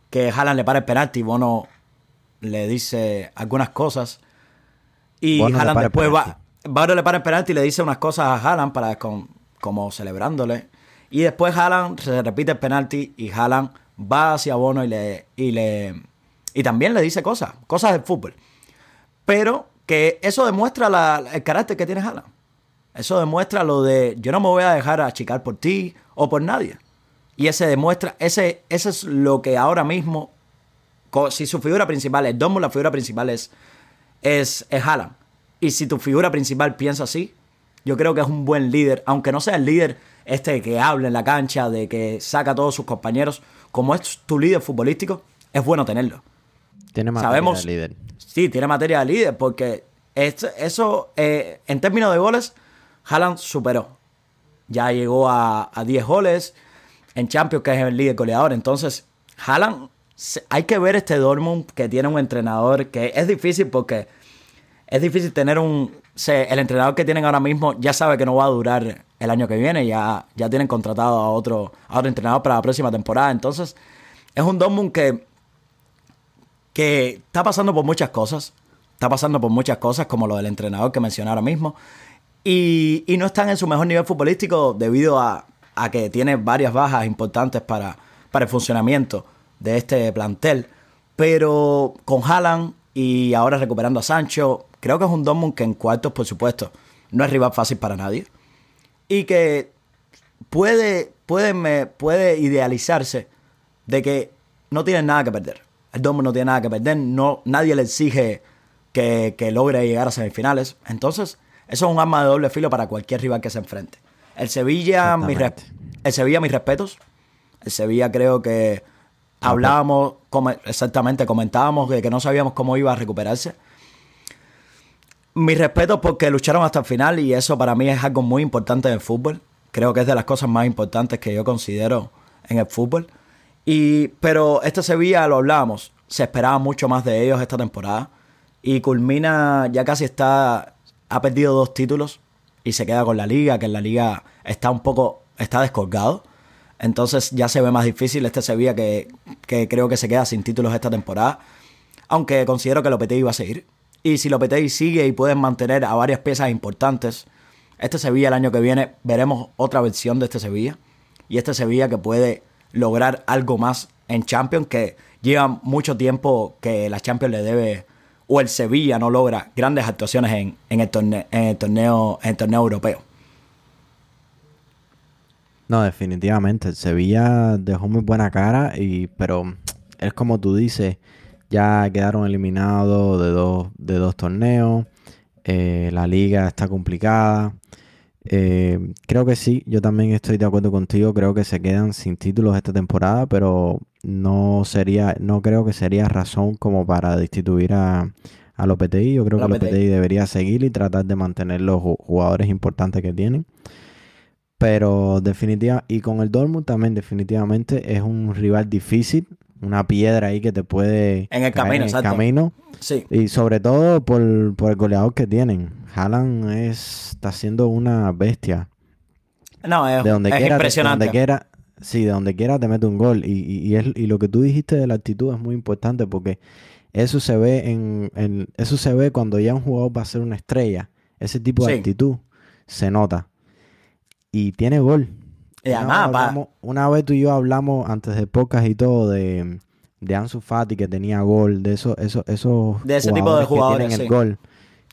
que Haaland le para el penalti, Bono le dice algunas cosas y Haaland después va, Bono le para el penalti y le dice unas cosas a Haaland para, como celebrándole. Y después Haaland se repite el penalti y Haaland va hacia Bono y le, y le y también le dice cosas, cosas del fútbol. Pero que eso demuestra el carácter que tiene Haaland. Eso demuestra lo de yo no me voy a dejar achicar por ti o por nadie. Y ese demuestra, ese, ese es lo que ahora mismo, si su figura principal es Dortmund, la figura principal es, es, es Haaland. Y si tu figura principal piensa así, yo creo que es un buen líder, aunque no sea el líder este que habla en la cancha, de que saca a todos sus compañeros, como es tu líder futbolístico, es bueno tenerlo. Tiene materia de líder. Sí, tiene materia de líder, porque eso, eh, en términos de goles, Haaland superó. Ya llegó a, 10 goles en Champions, que es el líder goleador. Entonces, Haaland, hay que ver este Dortmund que tiene un entrenador que es difícil porque es difícil tener un... el entrenador que tienen ahora mismo ya sabe que no va a durar el año que viene, ya, ya tienen contratado a otro, a otro entrenador para la próxima temporada. Entonces, es un Dortmund que, que está pasando por muchas cosas. Está pasando por muchas cosas, como lo del entrenador que mencioné ahora mismo. Y, no están en su mejor nivel futbolístico debido a, que tiene varias bajas importantes para, el funcionamiento de este plantel. Pero con Haaland y ahora recuperando a Sancho, creo que es un Dortmund que en cuartos, por supuesto, no es rival fácil para nadie. Y que puede, puede, puede idealizarse de que no tiene nada que perder. El Dortmund no tiene nada que perder, no, nadie le exige que, que logre llegar a semifinales. Entonces, eso es un arma de doble filo para cualquier rival que se enfrente. El Sevilla, mi el Sevilla, mis respetos. El Sevilla creo que hablábamos, exactamente, comentábamos de que no sabíamos cómo iba a recuperarse. Mis respetos porque lucharon hasta el final y eso para mí es algo muy importante en el fútbol. Creo que es de las cosas más importantes que yo considero en el fútbol. Y, pero este Sevilla, lo hablábamos, se esperaba mucho más de ellos esta temporada. Y culmina, ya casi está ha perdido dos títulos y se queda con la liga, que en la liga está un poco, está descolgado. Entonces ya se ve más difícil este Sevilla que, que creo que se queda sin títulos esta temporada. Aunque considero que Lopetegui va a seguir. Y si Lopetegui sigue y pueden mantener a varias piezas importantes, este Sevilla el año que viene veremos otra versión de este Sevilla. Y este Sevilla que puede lograr algo más en Champions, que lleva mucho tiempo que la Champions le debe o el Sevilla no logra grandes actuaciones en, el, torneo, en, el, torneo, en torneo europeo. No, definitivamente. El Sevilla dejó muy buena cara, y, pero es como tú dices, ya quedaron eliminados de dos, de dos torneos. Eh, la liga está complicada. Eh, creo que sí, yo también estoy de acuerdo contigo. Creo que se quedan sin títulos esta temporada, pero no sería, no creo que sería razón como para destituir a, a Lopetegui. Yo creo que Lopetegui debería seguir y tratar de mantener los jugadores importantes que tienen. Pero definitivamente, y con el Dortmund también definitivamente es un rival difícil, una piedra ahí que te puede en el camino, en el camino. Sí. Y sobre todo por, por, el goleador que tienen. Haaland es, está siendo una bestia. No, es, de donde quiera, impresionante. De donde quiera, sí, de donde quiera te mete un gol. Y, y, es, y, lo que tú dijiste de la actitud es muy importante porque eso se ve en, en, eso se ve cuando ya un jugador va a ser una estrella. Ese tipo de actitud se nota. Y tiene gol. Y además, una vez tú y yo hablamos antes de podcast y todo de, de Ansu Fati que tenía gol, de eso, eso, esos de ese tipo de jugadores que tienen el gol.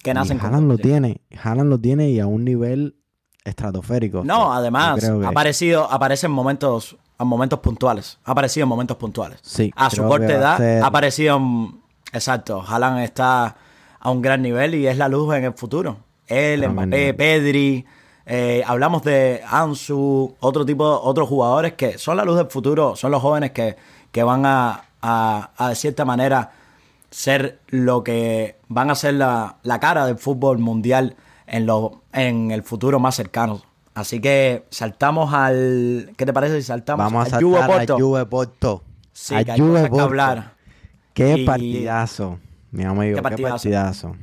Que nacen Haaland lo tiene, Haaland lo tiene y a un nivel estratosférico. No, además, ha aparecido, aparece en momentos, en momentos puntuales. Ha aparecido en momentos puntuales. Sí. A su corta edad ha aparecido en, Exacto. Haaland está a un gran nivel y es la luz en el futuro. Él, Mbappé, Pedri, eh, hablamos de Ansu, otro tipo, otros jugadores que son la luz del futuro, son los jóvenes que, que van a, a, a, de cierta manera, ser lo que van a ser la, cara del fútbol mundial en, lo, en el futuro más cercano. Así que saltamos al. ¿Qué te parece si saltamos Vamos a Juve Porto? Juve Porto. Sí, que hay Juve que hablar. Qué partidazo, mi amigo. Qué partidazo.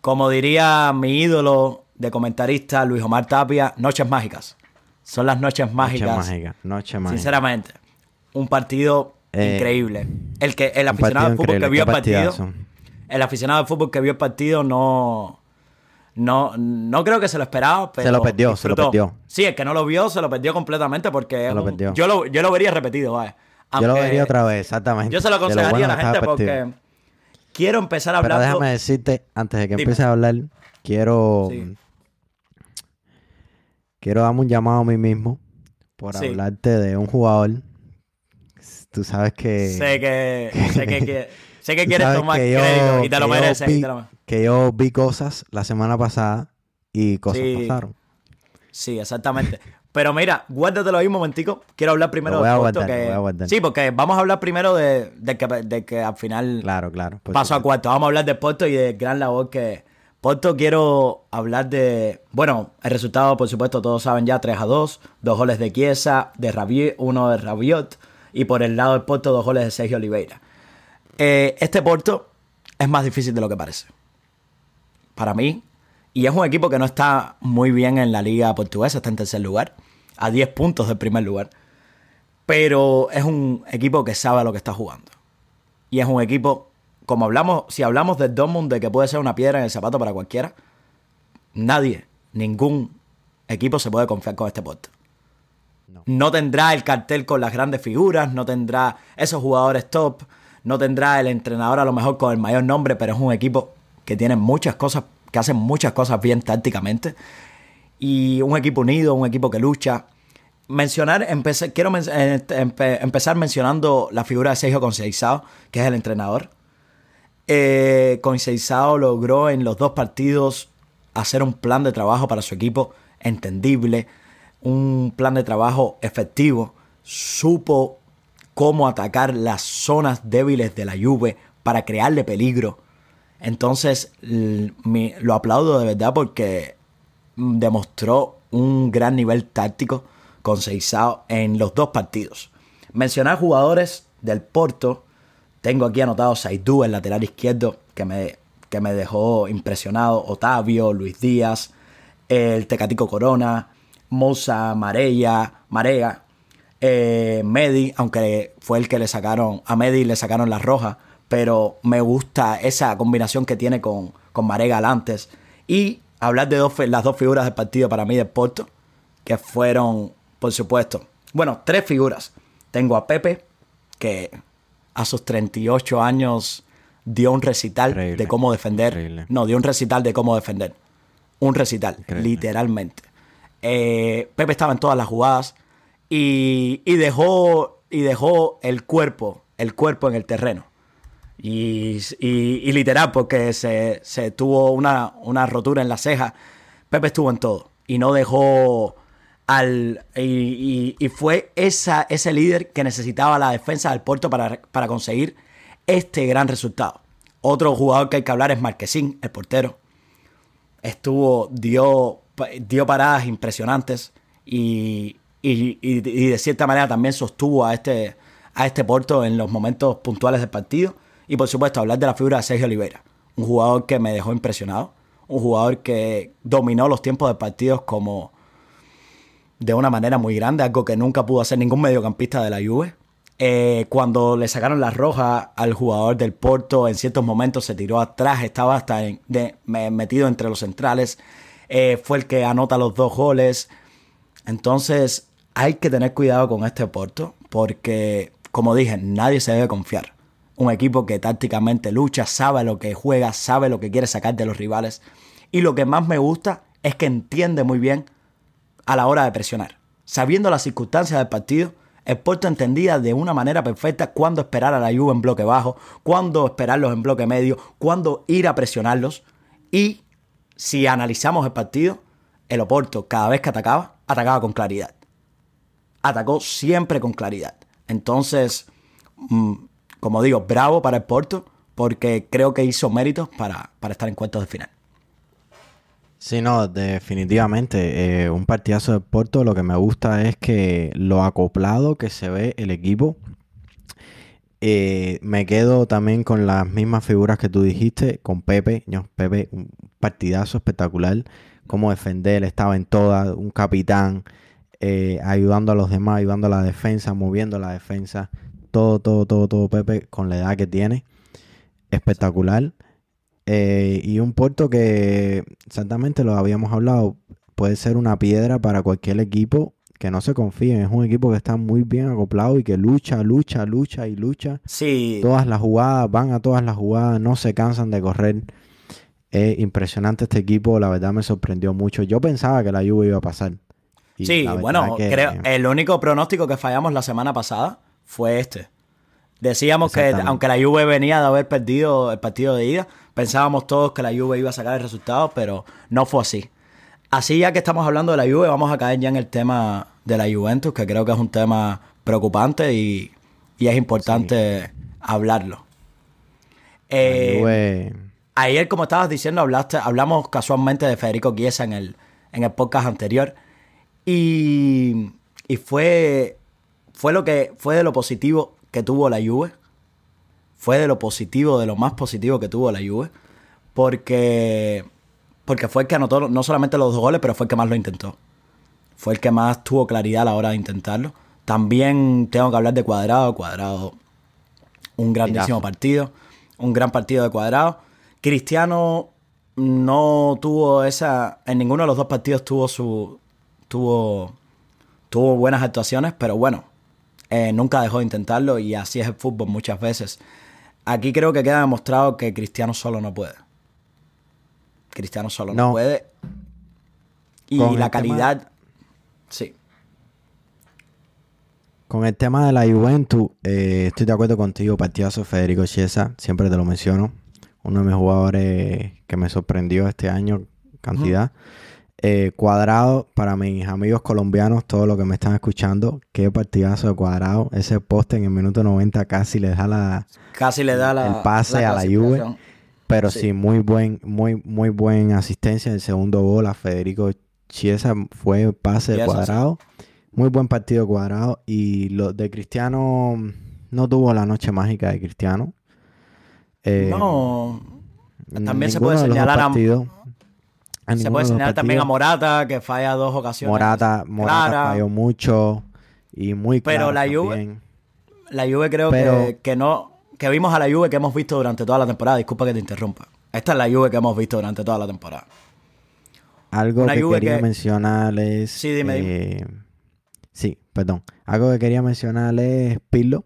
Como diría mi ídolo de comentarista Luis Omar Tapia, noches mágicas. Son las noches mágicas. Noches mágicas, noches mágicas. Sinceramente, un partido eh, increíble. El que el aficionado al fútbol que vio el partido, el aficionado al fútbol que vio el partido no No, no creo que se lo esperaba, pero. Se lo perdió, se lo perdió. Sí, el que no lo vio se lo perdió completamente porque. lo perdió. Yo, lo, yo lo vería repetido, vaya. yo lo vería otra vez, exactamente. Yo se lo aconsejaría a la gente porque quiero empezar a hablar. Pero déjame decirte, antes de que empieces a hablar, quiero. Quiero darme un llamado a mí mismo por hablarte de un jugador. Tú sabes que. Sé que. sé que, *laughs* sé que quieres tomar crédito y te lo mereces. que yo vi cosas la semana pasada y cosas pasaron. Sí, exactamente. Pero mira, guárdatelo ahí un momentico. Quiero hablar primero de Porto. que... Sí, porque vamos a hablar primero de, que, de que, al final claro, claro, paso a cuarto. Vamos a hablar de Porto y de gran labor que, Porto quiero hablar de, bueno, el resultado por supuesto todos saben ya 3 a 2, dos goles de Chiesa, de Rabiot, uno de Rabiot y por el lado del Porto dos goles de Sergio Oliveira. Eh, este Porto es más difícil de lo que parece. Para mí, y es un equipo que no está muy bien en la liga portuguesa, está en tercer lugar, a 10 puntos del primer lugar, pero es un equipo que sabe lo que está jugando. Y es un equipo como hablamos, si hablamos del Dortmund de que puede ser una piedra en el zapato para cualquiera, nadie, ningún equipo se puede confiar con este puesto. No. tendrá el cartel con las grandes figuras, no tendrá esos jugadores top, no tendrá el entrenador a lo mejor con el mayor nombre, pero es un equipo que tiene muchas cosas, que hacen muchas cosas bien tácticamente. Y un equipo unido, un equipo que lucha. Mencionar, quiero eh, empezar mencionando la figura de Sergio Conceição, que es el entrenador. Eh, logró en los dos partidos hacer un plan de trabajo para su equipo entendible, un plan de trabajo efectivo. Supo cómo atacar las zonas débiles de la Juve para crearle peligro. Entonces lo aplaudo de verdad porque demostró un gran nivel táctico con Seizao en los dos partidos. Mencionar jugadores del Porto tengo aquí anotado Saidú, el lateral izquierdo, que me, que me dejó impresionado. Otavio, Luis Díaz, el Tecatico Corona, Moza Marea, Marea, eh, Medi, aunque fue el que le sacaron, a Medi le sacaron la roja, pero me gusta esa combinación que tiene con, con Marega antes. Y hablar de dos, las dos figuras del partido para mí de Porto, que fueron, por supuesto, bueno, tres figuras. Tengo a Pepe, que a sus 38 años dio un recital de cómo defender. No, dio un recital de cómo defender. Un recital, literalmente. Eh, Pepe estaba en todas las jugadas y, dejó, y dejó el cuerpo, el cuerpo en el terreno. Y, literal, porque se, tuvo una, una rotura en la ceja. Pepe estuvo en todo y no dejó y, fue ese líder que necesitaba la defensa del Porto para, conseguir este gran resultado. Otro jugador que hay que hablar es Marquesín, el portero. Estuvo, dio, dio paradas impresionantes y, de cierta manera también sostuvo a este, a este en los momentos puntuales del partido. Y por supuesto, hablar de la figura de Sergio Oliveira, un jugador que me dejó impresionado, un jugador que dominó los tiempos de partidos como, de una manera muy grande, algo que nunca pudo hacer ningún mediocampista de la Juve. Eh, cuando le sacaron la roja al jugador del Porto, en ciertos momentos se tiró atrás, estaba hasta metido entre los centrales, eh, fue el que anota los dos goles. Entonces hay que tener cuidado con este Porto, porque, como dije, nadie se debe confiar. Un equipo que tácticamente lucha, sabe lo que juega, sabe lo que quiere sacar de los rivales. Y lo que más me gusta es que entiende muy bien a la hora de presionar. Sabiendo las circunstancias del partido, el Porto entendía de una manera perfecta cuándo esperar a la Juve en bloque bajo, cuándo esperarlos en bloque medio, cuándo ir a presionarlos. Y si analizamos el partido, el Oporto cada vez que atacaba, atacaba con claridad. Atacó siempre con claridad. Entonces, mm, como digo, bravo para el Porto porque creo que hizo méritos para, para estar en cuartos de final. Sí, no, definitivamente. Eh, un partidazo de Porto, lo que me gusta es que lo acoplado que se ve el equipo. Eh, me quedo también con las mismas figuras que tú dijiste, con Pepe. Pepe, un partidazo espectacular. Cómo defender, estaba en todas, un capitán, eh, ayudando a los demás, ayudando a la defensa, moviendo la defensa. Todo, todo, todo, todo Pepe con la edad que tiene. Espectacular. Eh, y un Porto que exactamente lo habíamos hablado, puede ser una piedra para cualquier equipo que no se confíen. Es un equipo que está muy bien acoplado y que lucha, lucha, lucha y lucha. Sí. Todas las jugadas, van a todas las jugadas, no se cansan de correr. Es impresionante este equipo, la verdad me sorprendió mucho. Yo pensaba que la Juve iba a pasar. sí, bueno, creo el único pronóstico que fallamos la semana pasada fue este. Decíamos que aunque la Juve venía de haber perdido el partido de ida, pensábamos todos que la Juve iba a sacar el resultado, pero no fue así. Así ya que estamos hablando de la Juve, vamos a caer ya en el tema de la Juventus, que creo que es un tema preocupante y, es importante hablarlo. Eh, ayer, como estabas diciendo, hablaste, hablamos casualmente de Federico Chiesa en el, en el podcast anterior. Y, y fue, fue, lo que, fue de lo positivo que tuvo la Juve. Fue de lo positivo, de lo más positivo que tuvo la Juve. Porque porque fue el que anotó no solamente los dos goles, pero fue el que más lo intentó. Fue el que más tuvo claridad a la hora de intentarlo. También tengo que hablar de Cuadrado. Cuadrado, un grandísimo partido. Un gran partido de Cuadrado. Cristiano no tuvo esa. En ninguno de los dos partidos tuvo su. Tuvo. Tuvo buenas actuaciones, pero bueno. Eh, nunca dejó de intentarlo y así es el fútbol muchas veces. Aquí creo que queda demostrado que Cristiano solo no puede. Cristiano solo no, puede. Y la calidad. Sí. Con el tema de la Juventus, eh, estoy de acuerdo contigo, partidazo Federico Chiesa, siempre te lo menciono. Uno de mis jugadores que me sorprendió este año, cantidad. Eh, cuadrado, para mis amigos colombianos, todos los que me están escuchando, qué partidazo de cuadrado. Ese poste en el minuto 90 casi le da la. Casi le da el pase a la Juve. Pero sí. muy buen, muy, muy buen asistencia en el segundo gol a Federico Chiesa. Fue pase de cuadrado. Muy buen partido cuadrado. Y lo de Cristiano no tuvo la noche mágica de Cristiano. Eh, no. También se puede señalar a. Se puede señalar también a Morata, que falla dos ocasiones. Morata, Morata falló mucho. Y muy Pero la Juve. La Juve creo que, que no que vimos a la Juve que hemos visto durante toda la temporada. Disculpa que te interrumpa. Esta es la Juve que hemos visto durante toda la temporada. Algo que quería mencionarles. Sí, dime, eh, Sí, perdón. Algo que quería mencionarles es Pirlo.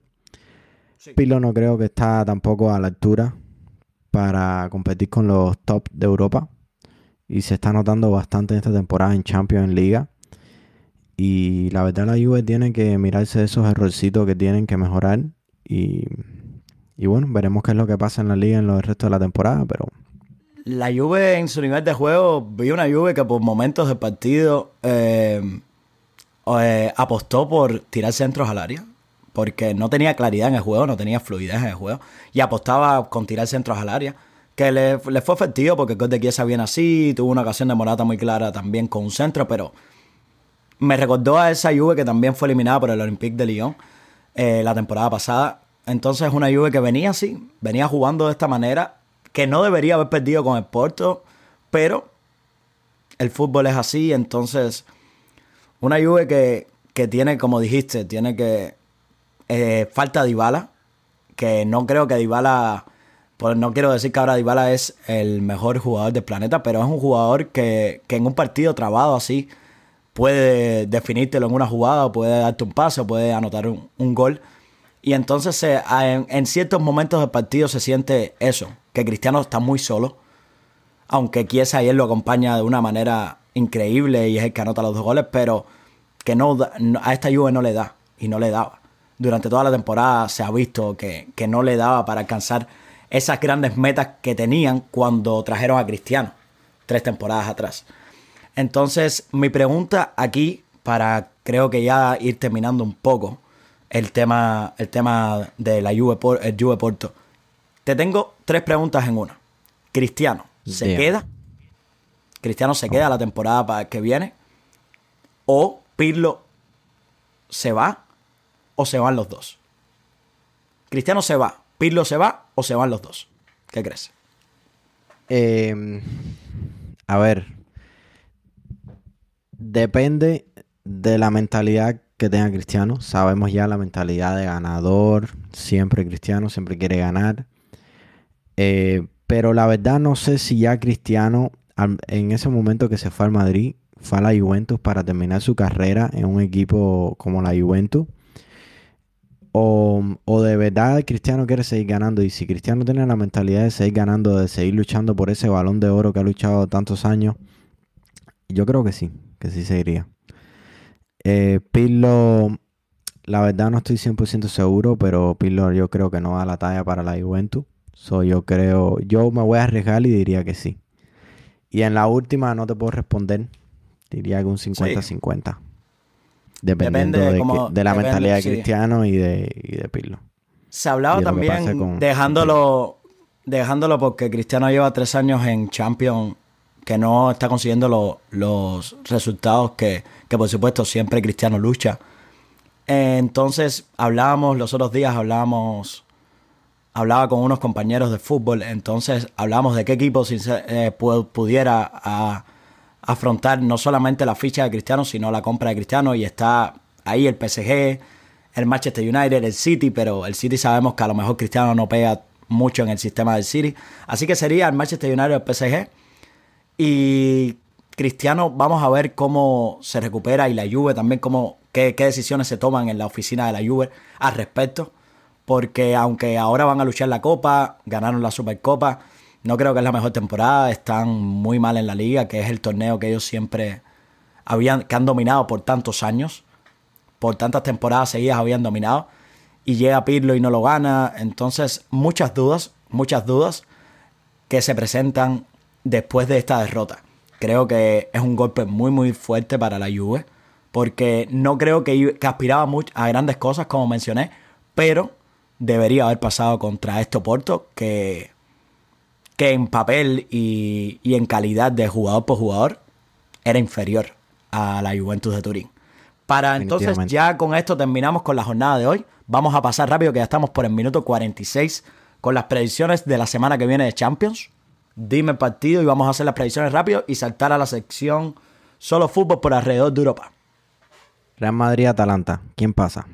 Pirlo no creo que está tampoco a la altura para competir con los top de Europa. Y se está notando bastante en esta temporada en Champions en Liga. Y la verdad la Juve tiene que mirarse esos errorcitos que tienen que mejorar. Y y bueno, veremos qué es lo que pasa en la liga en los restos de la temporada, pero... La Juve en su nivel de juego, vi una Juve que por momentos del partido eh, eh, apostó por tirar centros al área, porque no tenía claridad en el juego, no tenía fluidez en el juego, y apostaba con tirar centros al área, que le, fue efectivo porque el gol de Chiesa viene así, tuvo una ocasión de Morata muy clara también con un centro, pero me recordó a esa Juve que también fue eliminada por el Olympique de Lyon eh, la temporada pasada. Entonces una Juve que venía así, venía jugando de esta manera, que no debería haber perdido con el Porto, pero el fútbol es así, entonces una Juve que, que tiene, como dijiste, tiene que... Eh, falta Dybala, que no creo que Dybala... Pues no quiero decir que ahora Dybala es el mejor jugador del planeta, pero es un jugador que, que en un partido trabado así puede definírtelo en una jugada, puede darte un paso, puede anotar un, un gol. Y entonces en, ciertos momentos del partido se siente eso, que Cristiano está muy solo, aunque Chiesa ayer lo acompaña de una manera increíble y es el que anota los dos goles, pero que no, a esta Juve no le da y no le daba. Durante toda la temporada se ha visto que, que no le daba para alcanzar esas grandes metas que tenían cuando trajeron a Cristiano, tres temporadas atrás. Entonces, mi pregunta aquí, para creo que ya ir terminando un poco, el tema, el tema de la Juve, el Juve Porto. Te tengo tres preguntas en una. Cristiano, ¿se queda? ¿Cristiano se queda la temporada que viene? ¿O Pirlo se va? ¿O se van los dos? Cristiano se va, Pirlo se va o se van los dos. ¿Qué crees? Em, a ver. Depende de la mentalidad que tenga Cristiano. Sabemos ya la mentalidad de ganador. Siempre Cristiano, siempre quiere ganar. Eh, Pero la verdad no sé si ya Cristiano, en ese momento que se fue al Madrid, fue a la Juventus para terminar su carrera en un equipo como la Juventus. O, o, de verdad Cristiano quiere seguir ganando. Y si Cristiano tiene la mentalidad de seguir ganando, de seguir luchando por ese balón de oro que ha luchado tantos años, yo creo que sí, que sí seguiría. Eh, Pirlo, la verdad no estoy 100% seguro, pero Pirlo yo creo que no da la talla para la Juventus. So, yo creo, yo me voy a arriesgar y diría que sí. Y en la última no te puedo responder. Diría que un 50-50. Dependiendo de, la mentalidad de Cristiano y de, y de Pirlo. Se hablaba también dejándolo, dejándolo porque Cristiano lleva tres años en Champions que no está consiguiendo los resultados que, que, por supuesto siempre Cristiano lucha. Entonces hablábamos los otros días, hablábamos, hablaba con unos compañeros de fútbol, entonces hablábamos de qué equipo eh, pudiera afrontar no solamente la ficha de Cristiano, sino la compra de Cristiano y está ahí el PSG, el Manchester United, el City, pero el City sabemos que a lo mejor Cristiano no pega mucho en el sistema del City, así que sería el Manchester United el PSG y Cristiano, vamos a ver cómo se recupera y la Juve también, cómo, qué, decisiones se toman en la oficina de la Juve al respecto. Porque aunque ahora van a luchar la Copa, ganaron la Supercopa, no creo que es la mejor temporada, están muy mal en la liga, que es el torneo que ellos siempre habían, que han dominado por tantos años, por tantas temporadas seguidas habían dominado, y llega Pirlo y no lo gana, entonces muchas dudas, muchas dudas que se presentan después de esta derrota. Creo que es un golpe muy muy fuerte para la Juve, porque no creo que, aspiraba a grandes cosas, como mencioné, pero debería haber pasado contra este Porto, que, que en papel y, y en calidad de jugador por jugador era inferior a la Juventus de Turín. Para entonces, ya con esto terminamos con la jornada de hoy. Vamos a pasar rápido, que ya estamos por el minuto 46 con las predicciones de la semana que viene de Champions dime partido y vamos a hacer las predicciones rápido y saltar a la sección solo fútbol por alrededor de Europa. Real Madrid-Atalanta, ¿quién pasa?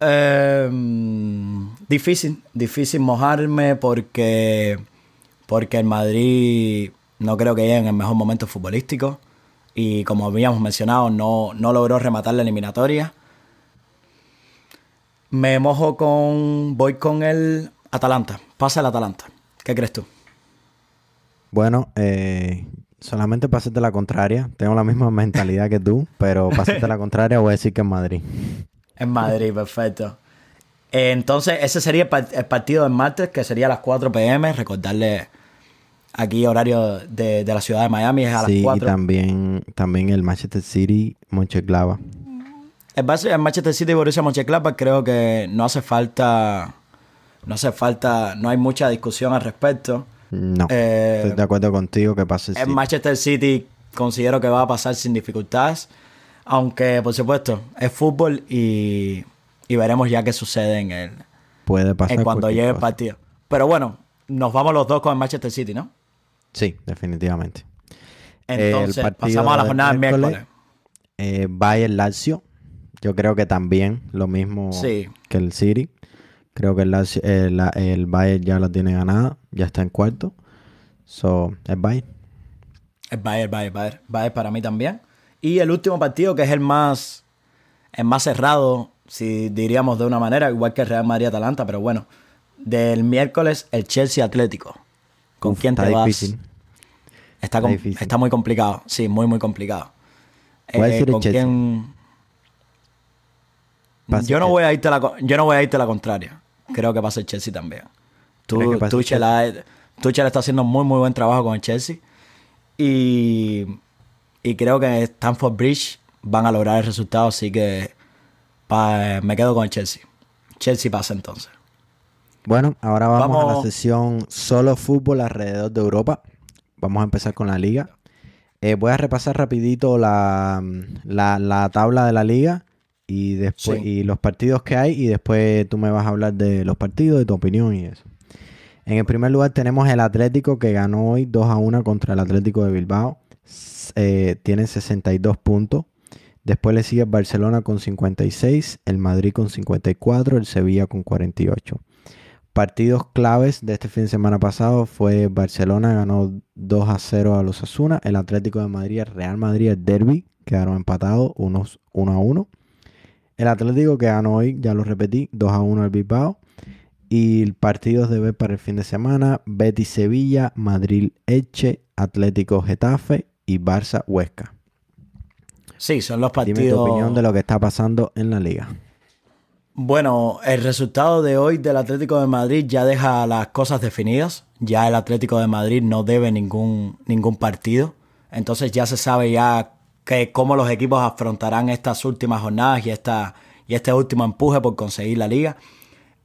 Em, difícil, difícil mojarme porque, porque el Madrid no creo que llegue en el mejor momento futbolístico y como habíamos mencionado no, no logró rematar la eliminatoria. Me mojo con, voy con el Atalanta, pasa el Atalanta. ¿Qué crees tú? Bueno, eh, solamente para hacerte la contraria. Tengo la misma mentalidad que tú, pero para hacerte la contraria voy a decir que en Madrid. En Madrid, perfecto. entonces, ese sería el, partido del martes, que sería a las 4 pm. Recordarle aquí horario de, la ciudad de Miami es a las 4. Sí, y también, también el Manchester City, Moncheclava. El, el Manchester City Borussia Moncheclava creo que no hace falta... No hace falta... No hay mucha discusión al respecto. No. Eh, estoy de acuerdo contigo que pase. En Manchester City considero que va a pasar sin dificultades. Aunque, por supuesto, es fútbol y, veremos ya qué sucede en el. Puede pasar. En cuando llegue el partido. Pero bueno, nos vamos los dos con el Manchester City, ¿no? Sí, definitivamente. Entonces, pasamos a la jornada del miércoles. Eh, Bayern Lazio. Yo creo que también lo mismo que el City. Creo que el, el, el Bayern ya la tiene ganada. Ya está en cuarto. So, es Bayern. Es Bayern, Bayern, Bayern. Bayern para mí también. Y el último partido, que es el más, el más cerrado, si diríamos de una manera, igual que el Real Madrid-Atalanta, pero bueno. Del miércoles, el Chelsea Atlético. ¿Con quién te vas? Difícil. Está, difícil. está muy complicado. Sí, muy, muy complicado. Eh, ¿Con quién? Yo no, voy a irte la, yo no voy a irte la contraria. Creo que pasa el Chelsea también. Tú, Tuchel, está haciendo muy, muy buen trabajo con el Chelsea. Y, y creo que Stanford Bridge van a lograr el resultado, así que me quedo con el Chelsea. Chelsea pasa entonces. Bueno, ahora vamos, a la sesión solo fútbol alrededor de Europa. Vamos a empezar con la liga. Eh, voy a repasar rapidito la, la tabla de la liga y después y los partidos que hay y después tú me vas a hablar de los partidos, de tu opinión y eso. En el primer lugar tenemos el Atlético que ganó hoy 2 a 1 contra el Atlético de Bilbao. Eh, tiene 62 puntos. Después le sigue Barcelona con 56, el Madrid con 54, el Sevilla con 48. Partidos claves de este fin de semana pasado fue Barcelona ganó 2 a 0 a los Asuna, el Atlético de Madrid, Real Madrid, el Derby, quedaron empatados unos 1 a 1. El Atlético que ganó hoy, ya lo repetí, 2 a 1 al Bilbao. Y partidos de ver para el fin de semana, Betis Sevilla, Madrid Eche, Atlético Getafe y Barça Huesca. Sí, son los partidos. Dime tu opinión de lo que está pasando en la liga. Bueno, el resultado de hoy del Atlético de Madrid ya deja las cosas definidas. Ya el Atlético de Madrid no debe ningún, ningún partido. Entonces ya se sabe ya que cómo los equipos afrontarán estas últimas jornadas y, esta, y este último empuje por conseguir la liga.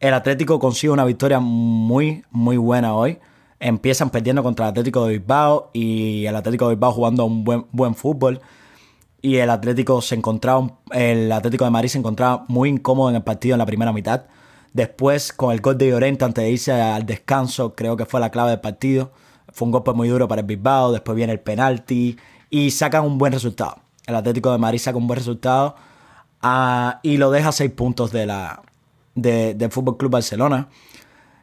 El Atlético consigue una victoria muy, muy buena hoy. Empiezan perdiendo contra el Atlético de Bilbao y el Atlético de Bilbao jugando un buen, buen fútbol. Y el Atlético se encontraba, el Atlético de Madrid se encontraba muy incómodo en el partido en la primera mitad. Después, con el gol de Llorente antes de irse al descanso, creo que fue la clave del partido. Fue un golpe muy duro para el Bilbao. Después viene el penalti y sacan un buen resultado. El Atlético de Madrid saca un buen resultado ah, y lo deja a seis puntos de la, de, del Fútbol Club Barcelona,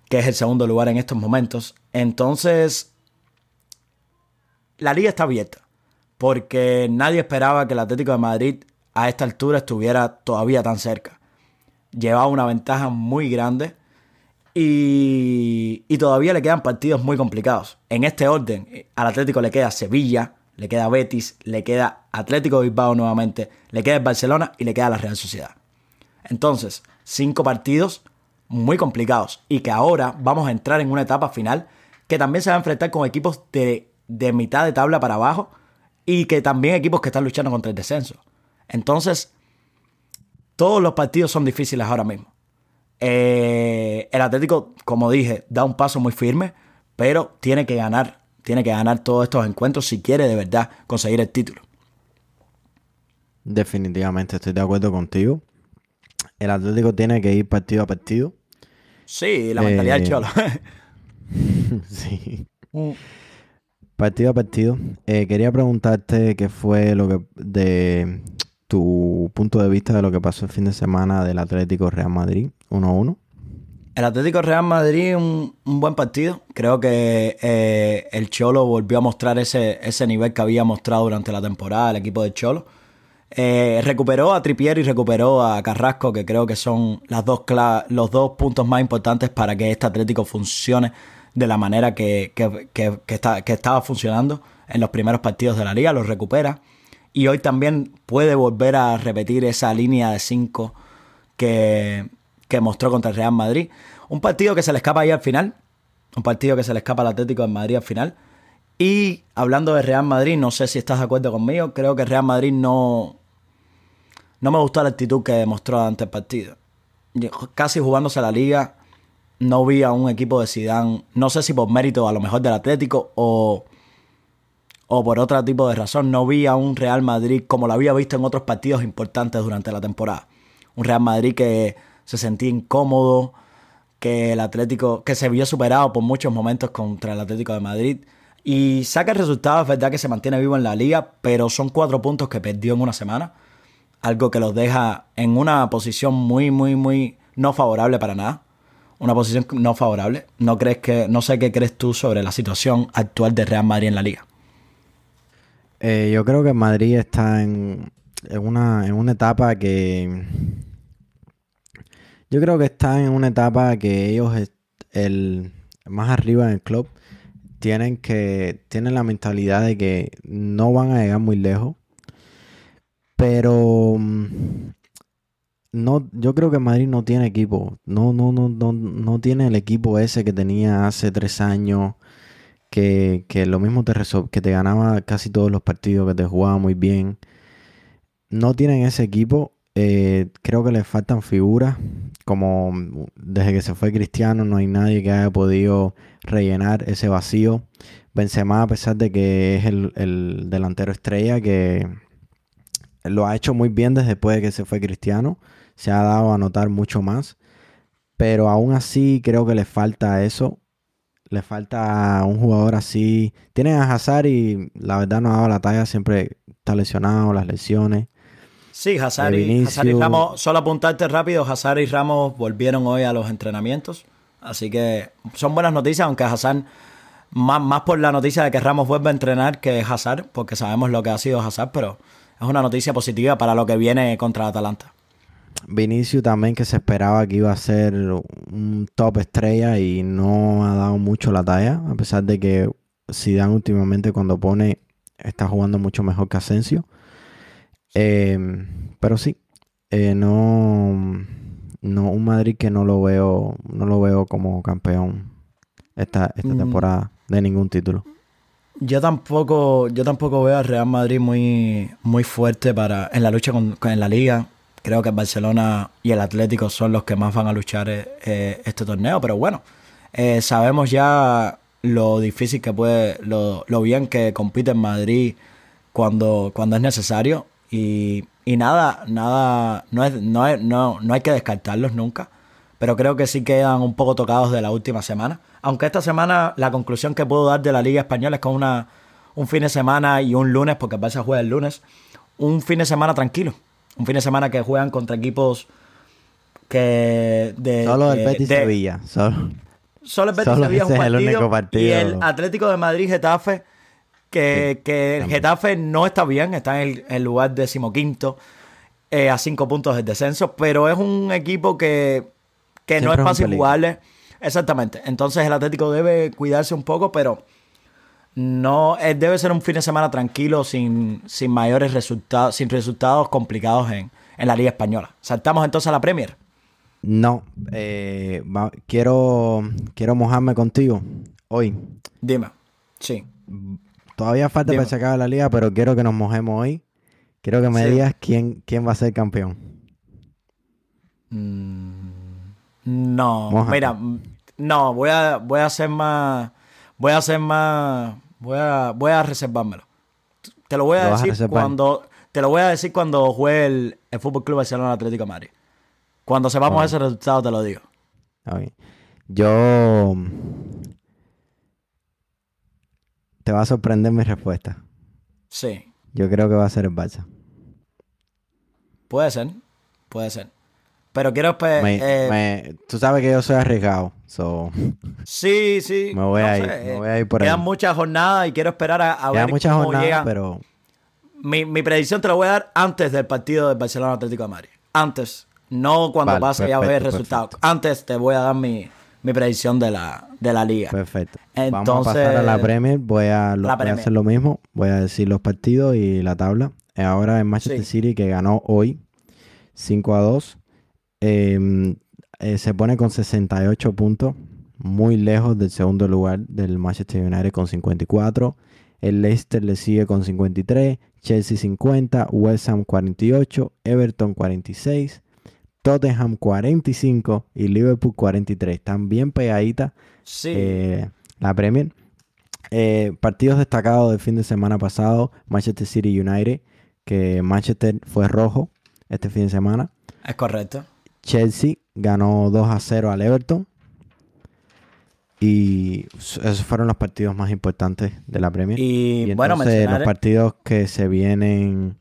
que es el segundo lugar en estos momentos. Entonces, la liga está abierta, porque nadie esperaba que el Atlético de Madrid a esta altura estuviera todavía tan cerca. Llevaba una ventaja muy grande y, todavía le quedan partidos muy complicados. En este orden, al Atlético le queda Sevilla, le queda Betis, le queda Atlético de Bilbao nuevamente, le queda el Barcelona y le queda la Real Sociedad. Entonces, cinco partidos muy complicados y que ahora vamos a entrar en una etapa final que también se va a enfrentar con equipos de, mitad de tabla para abajo y que también equipos que están luchando contra el descenso. Entonces, todos los partidos son difíciles ahora mismo. Eh, el Atlético, como dije, da un paso muy firme, pero tiene que ganar, tiene que ganar todos estos encuentros si quiere de verdad conseguir el título. Definitivamente estoy de acuerdo contigo el Atlético tiene que ir partido a partido. Sí, la mentalidad del eh, cholo. *laughs* sí. Mm. Partido a partido. Eh, quería preguntarte qué fue lo que de tu punto de vista de lo que pasó el fin de semana del Atlético Real Madrid 1-1. El Atlético Real Madrid, un, un buen partido. Creo que eh, el Cholo volvió a mostrar ese, ese nivel que había mostrado durante la temporada el equipo del Cholo. Eh, recuperó a Tripier y recuperó a Carrasco, que creo que son las dos los dos puntos más importantes para que este Atlético funcione de la manera que, está, que estaba funcionando en los primeros partidos de la liga. Los recupera. Y hoy también puede volver a repetir esa línea de 5 que, que mostró contra el Real Madrid. Un partido que se le escapa ahí al final. Un partido que se le escapa al Atlético de Madrid al final. Y hablando de Real Madrid, no sé si estás de acuerdo conmigo, creo que Real Madrid no, no me gustó la actitud que demostró ante el partido. Casi jugándose la liga, no vi a un equipo de Zidane, no sé si por mérito a lo mejor del Atlético o, o por otro tipo de razón, no vi a un Real Madrid como lo había visto en otros partidos importantes durante la temporada. Un Real Madrid que se sentía incómodo, que el Atlético, que se vio superado por muchos momentos contra el Atlético de Madrid. Y saca el resultado, es verdad que se mantiene vivo en la liga, pero son cuatro puntos que perdió en una semana algo que los deja en una posición muy, muy, muy no favorable para nada. Una posición no favorable. No crees que, no sé qué crees tú sobre la situación actual de Real Madrid en la liga. Eh, yo creo que Madrid está en, una, en una etapa que. Yo creo que está en una etapa que ellos, el más arriba en club, tienen que. tienen la mentalidad de que no van a llegar muy lejos pero mm, no, yo creo que Madrid no tiene equipo. No, no, no, no, no tiene el equipo ese que tenía hace tres años. Que, lo mismo te que te ganaba casi todos los partidos, que te jugaba muy bien. No tienen ese equipo. Eh, creo que les faltan figuras. Como desde que se fue Cristiano, no hay nadie que haya podido rellenar ese vacío. Benzema, a pesar de que es el, el delantero estrella, que lo ha hecho muy bien desde después de que se fue Cristiano. Se ha dado a notar mucho más. Pero aún así creo que le falta eso. Le falta un jugador así. Tienen a Hazard y la verdad no ha dado la talla. Siempre está lesionado, las lesiones. Sí, Hazard y, Ramos. Solo apuntarte rápido. Hazard y Ramos volvieron hoy a los entrenamientos. Así que son buenas noticias, aunque Hazard, más, más por la noticia de que Ramos vuelve a entrenar que Hazard, porque sabemos lo que ha sido Hazard, pero es una noticia positiva para lo que viene contra Atalanta. Vinicius también que se esperaba que iba a ser un top estrella y no ha dado mucho la talla, a pesar de que Zidane últimamente cuando pone está jugando mucho mejor que Asensio. Eh, pero sí, eh, no, no un Madrid que no lo veo, no lo veo como campeón esta, esta mm. temporada de ningún título. Yo tampoco, yo tampoco veo al Real Madrid muy, muy fuerte para, en la lucha con, en la liga. Creo que el Barcelona y el Atlético son los que más van a luchar eh, este torneo, pero bueno, sabemos ya lo difícil que puede, lo, bien que compite en Madrid cuando, cuando es necesario. Y, y nada, nada, no, es, no, no, no hay que descartarlos nunca. Pero creo que sí quedan un poco tocados de la última semana. Aunque esta semana la conclusión que puedo dar de la Liga Española es con una, un fin de semana y un lunes, porque el Barça juega el lunes, un fin de semana tranquilo. Un fin de semana que juegan contra equipos que... De, Solo el Betis Sevilla. Solo. Solo el Betis Sevilla es un partido, el único partido. Y el Atlético de Madrid Getafe, que, que el Getafe no está bien, está en el, lugar decimoquinto eh, a cinco puntos del descenso, pero es un equipo que, que no es fácil jugarle. Exactamente. Entonces el Atlético debe cuidarse un poco, pero no eh, debe ser un fin de semana tranquilo, sin, sin mayores resultados, sin resultados complicados en, en la Liga Española. Saltamos entonces a la Premier. No, eh, quiero, quiero mojarme contigo hoy. Dime, sí. Todavía falta para sacar la liga, pero quiero que nos mojemos hoy. Quiero que me digas quién, quién va a ser campeón. Mm, no, mira, no, voy a, voy a hacer más, voy a hacer más, voy a, voy a reservármelo. Te lo voy a decir cuando, te lo voy a decir cuando juegue el, el Fútbol Club Barcelona Atlético de Madrid. Cuando sepamos ese resultado te lo digo. Yo... Te va a sorprender mi respuesta. Sí. Yo creo que va a ser el Barça. Puede ser, puede ser. Pero quiero... Eh, tú sabes que yo soy arriesgado. Sí, sí. *laughs* Me voy, a ir, me voy a ir por Quedan muchas jornadas y quiero esperar a, a ver muchas cómo jornadas, pero... Mi, mi predicción te la voy a dar antes del partido del Barcelona Atlético de Madrid. Antes. No cuando pase a ver resultados. Antes te voy a dar mi, predicción de la, de la liga. Perfecto. Entonces, Vamos a pasar a la Premier. Voy a, hacer lo mismo. Voy a decir los partidos y la tabla. Ahora en Manchester City que ganó hoy 5 a 2. Em, eh, se pone con 68 puntos. Muy lejos del segundo lugar del Manchester United con 54. El Leicester le sigue con 53. Chelsea 50. West Ham 48. Everton 46. Tottenham 45 y Liverpool 43. Están bien pegaditas sí. Eh, la Premier. Eh, partidos destacados del fin de semana pasado, Manchester City United, que Manchester fue rojo este fin de semana. Es correcto. Chelsea ganó 2 a 0 al Everton. Y esos fueron los partidos más importantes de la Premier. Y, bueno, los partidos que se vienen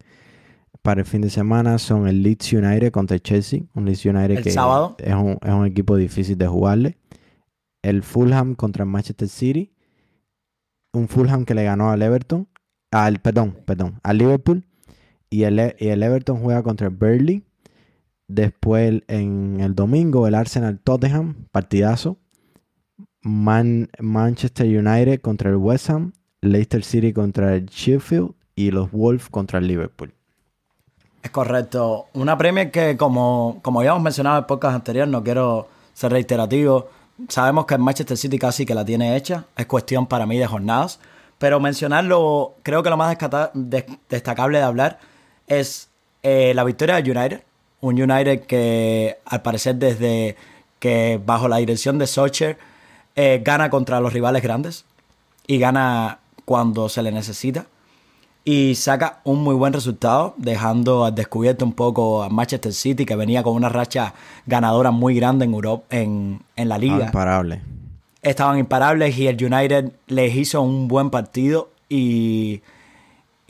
para el fin de semana son el Leeds United contra el Chelsea. Un Leeds United que Es, un, equipo difícil de jugarle. El Fulham contra el Manchester City. Un Fulham que le ganó al Everton. Al, perdón, perdón, al Liverpool. Y el, el Everton juega contra el Burnley. Después en el domingo el Arsenal Tottenham, partidazo. Manchester United contra el West Ham. Leicester City contra el Sheffield. Y los Wolves contra el Liverpool. Es correcto. Una Premier que, como, como ya hemos mencionado en podcast anteriores, no quiero ser reiterativo. Sabemos que el Manchester City casi que la tiene hecha. Es cuestión para mí de jornadas. Pero mencionarlo, creo que lo más destacable de hablar es eh, la victoria del United. Un United que, al parecer, desde que bajo la dirección de Socher, eh, gana contra los rivales grandes y gana cuando se le necesita y saca un muy buen resultado, dejando al descubierto un poco a Manchester City, que venía con una racha ganadora muy grande en Europa, en, la liga. Imparable. Estaban imparables y el United les hizo un buen partido y,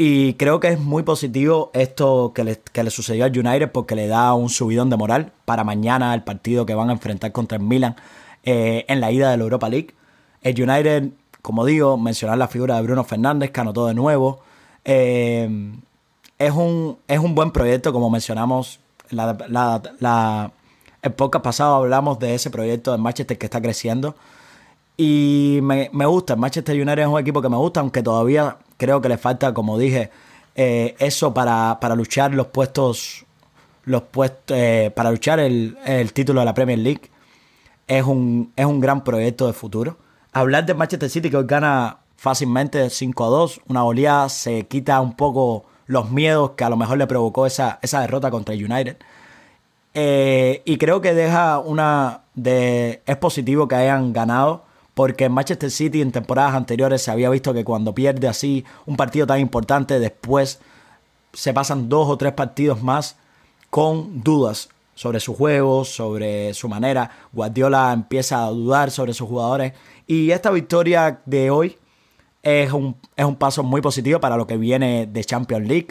y creo que es muy positivo esto que le, que le sucedió al United porque le da un subidón de moral para mañana el partido que van a enfrentar contra el Milan eh, en la ida de la Europa League. El United, como digo, mencionar la figura de Bruno Fernández, que anotó de nuevo. Eh, es, un, es un buen proyecto, como mencionamos la, la, la, el hablamos de ese proyecto de Manchester que está creciendo. Y me, me, gusta, Manchester United es un equipo que me gusta, aunque todavía creo que le falta, como dije, eh, eso para, para, luchar los puestos, los puestos eh, para luchar el, el, título de la Premier League. Es un, es un gran proyecto de futuro. Hablar de Manchester City que hoy gana fácilmente 5 a 2, una oleada, se quita un poco los miedos que a lo mejor le provocó esa, esa derrota contra United. Eh, y creo que deja una de. Es positivo que hayan ganado. Porque en Manchester City en temporadas anteriores se había visto que cuando pierde así un partido tan importante, después se pasan dos o tres partidos más con dudas sobre su juego, sobre su manera. Guardiola empieza a dudar sobre sus jugadores. Y esta victoria de hoy es un, es un paso muy positivo para lo que viene de Champions League.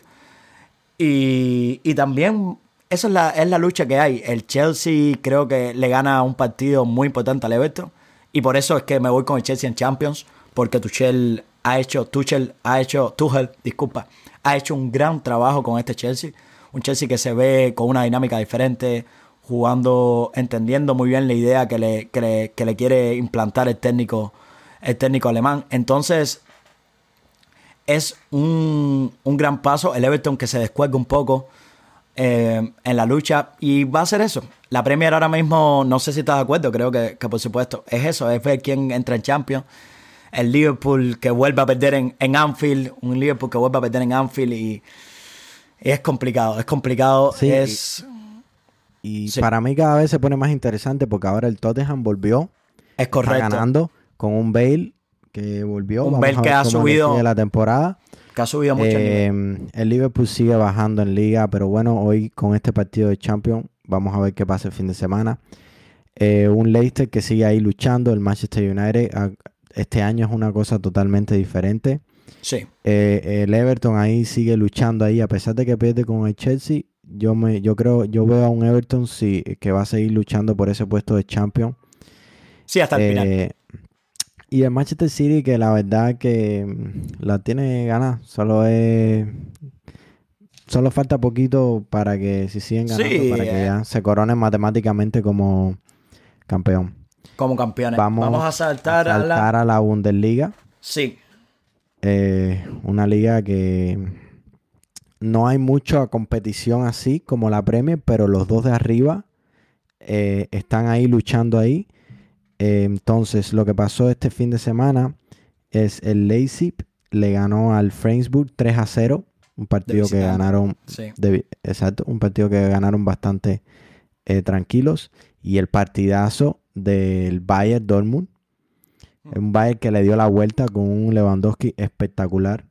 Y, y también esa es la, es la lucha que hay. El Chelsea creo que le gana un partido muy importante al Everton. Y por eso es que me voy con el Chelsea en Champions. Porque Tuchel ha hecho, Tuchel ha hecho, Tuchel, disculpa, ha hecho un gran trabajo con este Chelsea. Un Chelsea que se ve con una dinámica diferente, jugando, entendiendo muy bien la idea que le, que le, que le quiere implantar el técnico, el técnico alemán. Entonces, es un, un gran paso. El Everton que se descuelga un poco eh, en la lucha y va a ser eso. La Premier ahora mismo, no sé si estás de acuerdo, creo que, que, por supuesto es eso, es ver quién entra en Champions. El Liverpool que vuelve a perder en, en Anfield, un Liverpool que vuelve a perder en Anfield y, y es complicado, es complicado. Sí, es, y, y sí. para mí cada vez se pone más interesante porque ahora el Tottenham volvió. Es correcto. Está ganando con un Bale que volvió. Un Bale que ha subido. La temporada que ha subido mucho eh, el, el Liverpool sigue bajando en liga, pero bueno, hoy con este partido de Champions vamos a ver qué pasa el fin de semana. Eh, un Leicester que sigue ahí luchando, el Manchester United este año es una cosa totalmente diferente. Sí. Eh, el Everton ahí sigue luchando ahí, a pesar de que pierde con el Chelsea, yo me, yo creo, yo veo a un Everton sí, que va a seguir luchando por ese puesto de Champions. Sí, hasta el final. Y el Manchester City, que la verdad que la tiene ganas. Solo es. Solo falta poquito para que si siguen ganando, Sí, para que eh. ya se coronen matemáticamente como campeón. Como campeones. Vamos, Vamos, a saltar a, a la. saltar a la Bundesliga. Sí. Eh, una liga que no hay mucha competición así como la Premier, pero los dos de arriba eh, están ahí luchando ahí. Eh, entonces, lo que pasó este fin de semana es el Leipzig le ganó al Freiburg 3 a 0. Un partido que ganaron. Sí. de- exacto, un partido que ganaron bastante eh, tranquilos. Y el partidazo del Bayern Dortmund. Un Bayern que le dio la vuelta con un Lewandowski espectacular.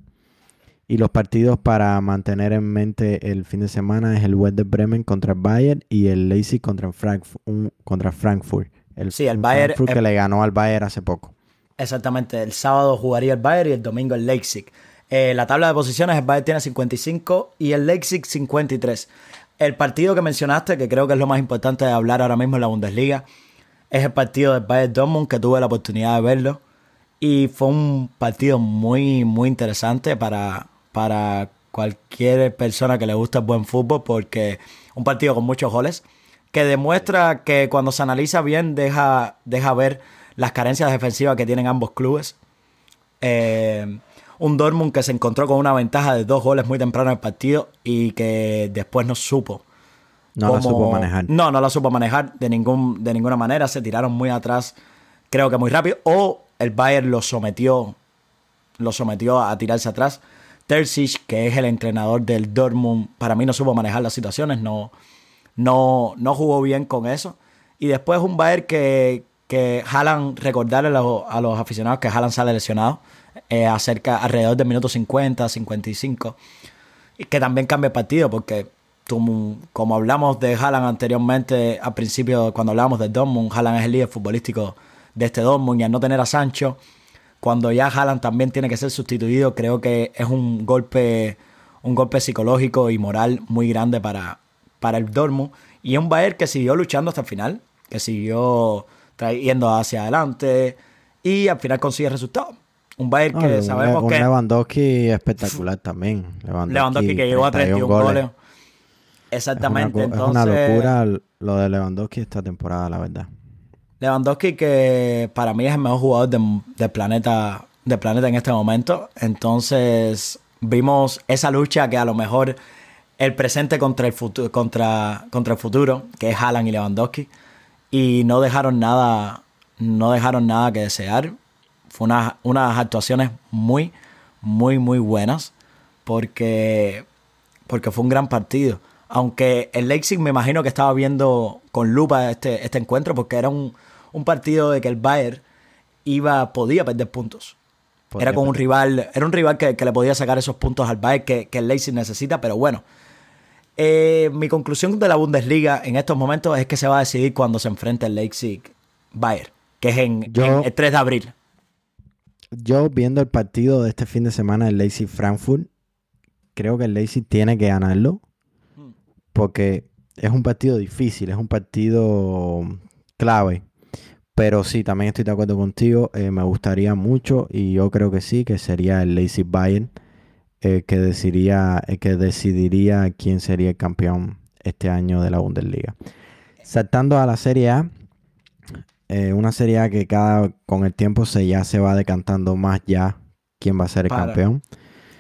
Y los partidos para mantener en mente el fin de semana es el Werder Bremen contra el Bayern y el Leipzig contra, contra Frankfurt. El, Sí, el Bayern- que el- le ganó al Bayern hace poco. Exactamente. El sábado jugaría el Bayern y el domingo el Leipzig. Eh, la tabla de posiciones, el Bayern tiene 55 y el Leipzig 53. El partido que mencionaste, que creo que es lo más importante de hablar ahora mismo en la Bundesliga, es el partido del Bayern Dortmund, que tuve la oportunidad de verlo. Y fue un partido muy, muy interesante para, para cualquier persona que le gusta el buen fútbol, porque un partido con muchos goles, que demuestra que cuando se analiza bien deja, deja ver las carencias defensivas que tienen ambos clubes. Eh, un Dortmund que se encontró con una ventaja de dos goles muy temprano en el partido y que después no supo. No la supo manejar. No, no la supo manejar de, ningún, de ninguna manera. Se tiraron muy atrás, creo que muy rápido. O el Bayern lo sometió, lo sometió a tirarse atrás. Terzic, que es el entrenador del Dortmund, para mí no supo manejar las situaciones, no, no, no jugó bien con eso. Y después un Bayern que, que Haaland, recordarle a los, aficionados que Haaland sale lesionado, eh, acerca, alrededor del minuto 50, 55, y que también cambia el partido, porque como hablamos de Haaland anteriormente, al principio, cuando hablábamos de Dortmund, Haaland es el líder futbolístico de este Dortmund, y al no tener a Sancho, cuando ya Haaland también tiene que ser sustituido, creo que es un golpe, un golpe psicológico y moral muy grande para, para el Dortmund. Y un Bayern que siguió luchando hasta el final, que siguió trayendo hacia adelante y al final consigue resultados. Un Bayern que sabemos un que... Lewandowski espectacular también. Lewandowski, que llegó a 31 goles. Exactamente. Es una, locura lo de Lewandowski esta temporada, la verdad. Lewandowski que para mí es el mejor jugador del planeta, del planeta en este momento. Entonces vimos esa lucha que a lo mejor el presente contra el futuro, contra, contra el futuro, que es Haaland y Lewandowski, y no dejaron nada, no dejaron nada que desear. Fue una, unas actuaciones muy, muy, muy buenas, porque, porque fue un gran partido. Aunque el Leipzig me imagino que estaba viendo con lupa este, este encuentro, porque era un, partido de que el Bayern iba, podía perder puntos. era con un rival, era un rival que, le podía sacar esos puntos al Bayern que, que el Leipzig necesita, pero bueno, eh, mi conclusión de la Bundesliga en estos momentos es que se va a decidir cuando se enfrente el Leipzig Bayern, que es en, el 3 de abril. Yo viendo el partido de este fin de semana del Leipzig Frankfurt, creo que el Leipzig tiene que ganarlo porque es un partido difícil, es un partido clave. Pero sí, también estoy de acuerdo contigo. Eh, me gustaría mucho y yo creo que sí, que sería el Leipzig Bayern eh, que, decidiría, eh, que decidiría quién sería el campeón este año de la Bundesliga. Saltando a la Serie A, eh, una Serie A que cada con el tiempo se ya se va decantando más ya quién va a ser el campeón.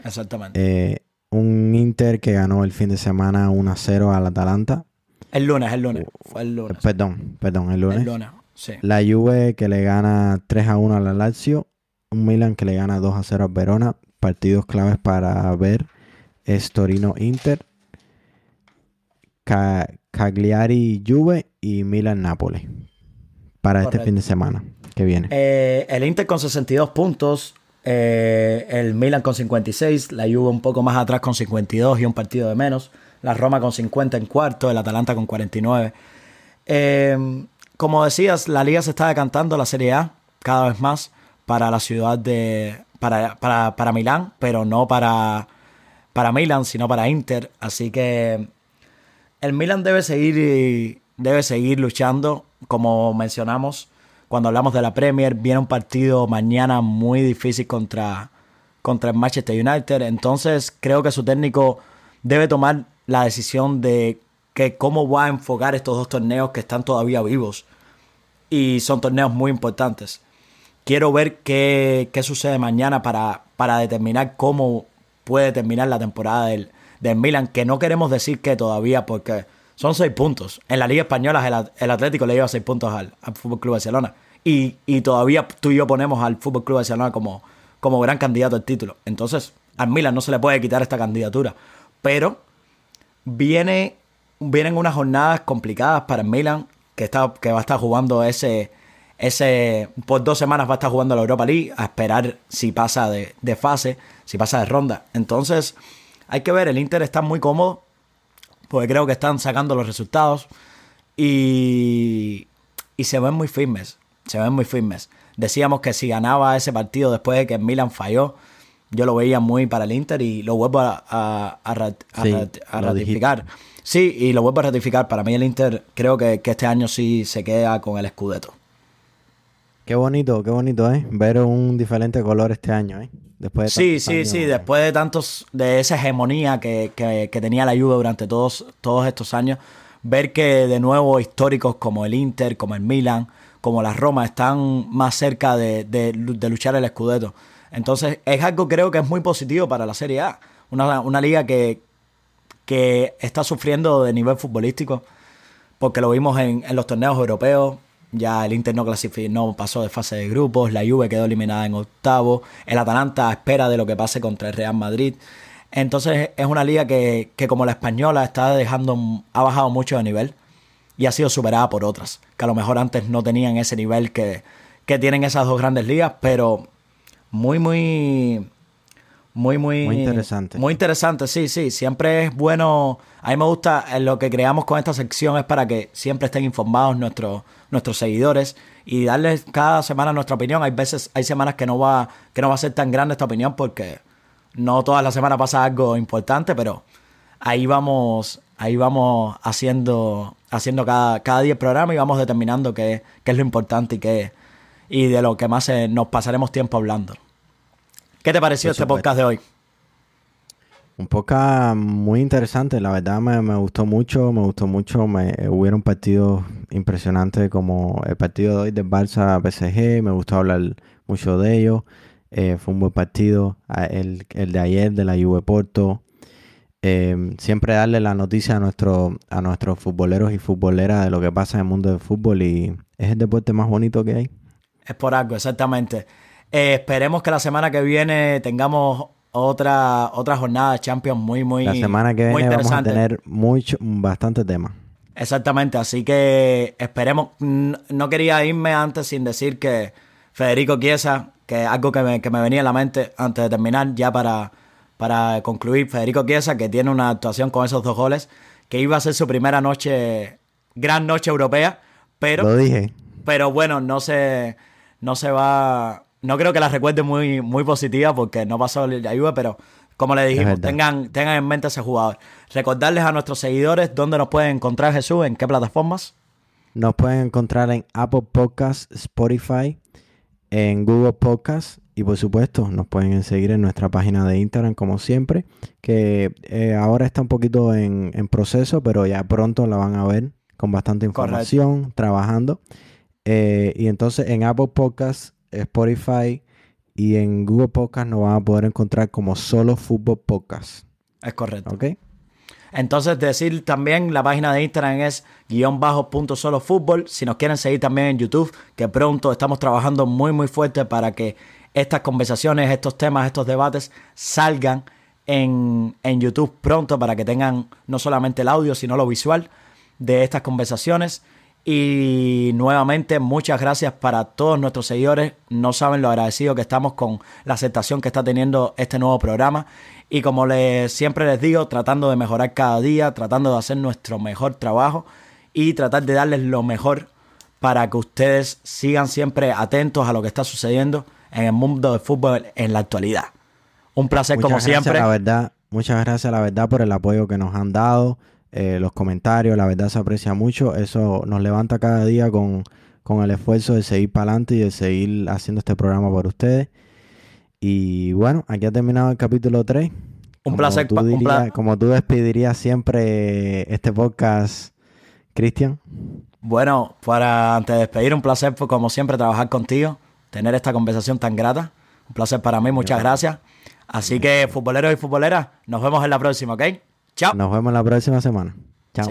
Exactamente. un Inter que ganó el fin de semana 1 0 al Atalanta. El lunes, el lunes. Fue el lunes. Perdón, perdón, el lunes. El lunes, sí. La Juve que le gana 3 a 1 al Lazio. Un Milan que le gana 2 a 0 al Verona partidos claves para ver es Torino Inter, Cagliari Juve y Milan Nápoles para este fin de semana que viene. Eh, el Inter con 62 puntos, eh, el Milan con 56, la Juve un poco más atrás con 52 y un partido de menos, la Roma con 50 en cuarto, el Atalanta con 49. Eh, como decías, la liga se está decantando, la Serie A, cada vez más para la ciudad de, para, para, para Milán, pero no para, para Milan, sino para Inter. Así que el Milan debe seguir, debe seguir luchando, como mencionamos cuando hablamos de la Premier. Viene un partido mañana muy difícil contra, contra el Manchester United. Entonces creo que su técnico debe tomar la decisión de que cómo va a enfocar estos dos torneos que están todavía vivos. Y son torneos muy importantes quiero ver qué, sucede mañana para, para, determinar cómo puede terminar la temporada del, del, Milan, que no queremos decir que todavía, porque son seis puntos. En la Liga Española el, Atlético le lleva seis puntos al, al Fútbol Barcelona. Y, y, todavía tú y yo ponemos al Fútbol Club Barcelona como, como gran candidato al título. Entonces, al Milan no se le puede quitar esta candidatura. Pero viene, vienen unas jornadas complicadas para el Milan, que, está, que va a estar jugando ese, ese, por dos semanas va a estar jugando la Europa League a esperar si pasa de, fase, si pasa de ronda. Entonces, hay que ver, el Inter está muy cómodo, porque creo que están sacando los resultados y, y se ven muy firmes, se ven muy firmes. Decíamos que si ganaba ese partido después de que Milan falló, yo lo veía muy para el Inter y lo vuelvo a, a, ratificar. Sí, y lo vuelvo a ratificar. Para mí el Inter creo que, que este año sí se queda con el Scudetto. Qué bonito, qué bonito, ¿eh? Ver un diferente color este año, ¿eh? Después sí, sí, sí, después de tantos, de esa hegemonía que, tenía la Juve durante todos, todos estos años, ver que de nuevo históricos como el Inter, como el Milan, como la Roma están más cerca de, luchar el Scudetto. Entonces es algo creo que es muy positivo para la Serie A. Una, liga que, que está sufriendo de nivel futbolístico, porque lo vimos en, en los torneos europeos, ya el Inter no, pasó de fase de grupos, la Juve quedó eliminada en octavo, el Atalanta espera de lo que pase contra el Real Madrid. Entonces es una liga que, como la española está dejando, ha bajado mucho de nivel y ha sido superada por otras, que a lo mejor antes no tenían ese nivel que, que tienen esas dos grandes ligas, pero muy, muy, muy, muy, muy interesante. Muy interesante, sí, sí. Siempre es bueno. A mí me gusta eh, lo que creamos con esta sección es para que siempre estén informados nuestros nuestros seguidores y darles cada semana nuestra opinión. Hay veces, hay semanas que no va, que no va a ser tan grande esta opinión porque no toda la semana pasa algo importante, pero ahí vamos, ahí vamos haciendo, haciendo cada, cada día el programa y vamos determinando qué, qué es lo importante y qué y de lo que más eh, nos pasaremos tiempo hablando. ¿Qué te pareció este podcast de hoy? Un podcast muy interesante, la verdad me, me gustó mucho, me gustó mucho, me, hubieron partidos impresionantes como el partido de hoy del Barça PSG, me gustó hablar mucho de ellos, eh, fue un buen partido, el, el, de ayer de la Juve Porto, eh, siempre darle la noticia a, nuestro, a nuestros futboleros y futboleras de lo que pasa en el mundo del fútbol y es el deporte más bonito que hay. Es por algo, exactamente. Eh, esperemos que la semana que viene tengamos otra, otra jornada de Champions muy, muy La semana que viene vamos a tener mucho, bastante tema. Exactamente, así que esperemos. No quería irme antes sin decir que Federico Chiesa, que es algo que me, que me venía a la mente antes de terminar, ya para, para concluir, Federico Chiesa, que tiene una actuación con esos dos goles, que iba a ser su primera noche, gran noche europea, pero... Lo dije. Pero bueno, no se, no se va no creo que la recuerde muy, muy positiva porque no pasó la ayuda, pero como le dijimos, tengan, tengan en mente ese jugador. Recordarles a nuestros seguidores dónde nos pueden encontrar, Jesús, en qué plataformas. Nos pueden encontrar en Apple Podcasts, Spotify, en Google Podcasts y por supuesto nos pueden seguir en nuestra página de Instagram como siempre, que eh, ahora está un poquito en, proceso, pero ya pronto la van a ver con bastante información, trabajando. Eh, y entonces en Apple Podcasts Spotify y en Google Podcast nos van a poder encontrar como solo Fútbol Podcast. Es correcto. ¿Ok? Entonces, decir también, la página de Instagram es guion bajo punto solo fútbol. Si nos quieren seguir también en YouTube, que pronto estamos trabajando muy, muy fuerte para que estas conversaciones, estos temas, estos debates salgan en, en YouTube pronto para que tengan no solamente el audio, sino lo visual de estas conversaciones. Y nuevamente, muchas gracias para todos nuestros seguidores. No saben lo agradecido que estamos con la aceptación que está teniendo este nuevo programa. Y como les, siempre les digo, tratando de mejorar cada día, tratando de hacer nuestro mejor trabajo y tratar de darles lo mejor para que ustedes sigan siempre atentos a lo que está sucediendo en el mundo del fútbol en la actualidad. Un placer como siempre. La verdad, muchas gracias, la verdad, por el apoyo que nos han dado. Eh, los comentarios, la verdad se aprecia mucho. Eso nos levanta cada día con, el esfuerzo de seguir para adelante y de seguir haciendo este programa por ustedes. Y bueno, aquí ha terminado el capítulo 3. Un placer. Tú como tú despedirías siempre este podcast, Cristian. Bueno, para antes de despedir, un placer, pues, como siempre, trabajar contigo, tener esta conversación tan grata. Un placer para mí, muchas gracias. Así que, futboleros y futboleras, nos vemos en la próxima, ¿ok? Nos vemos la próxima semana. Chao.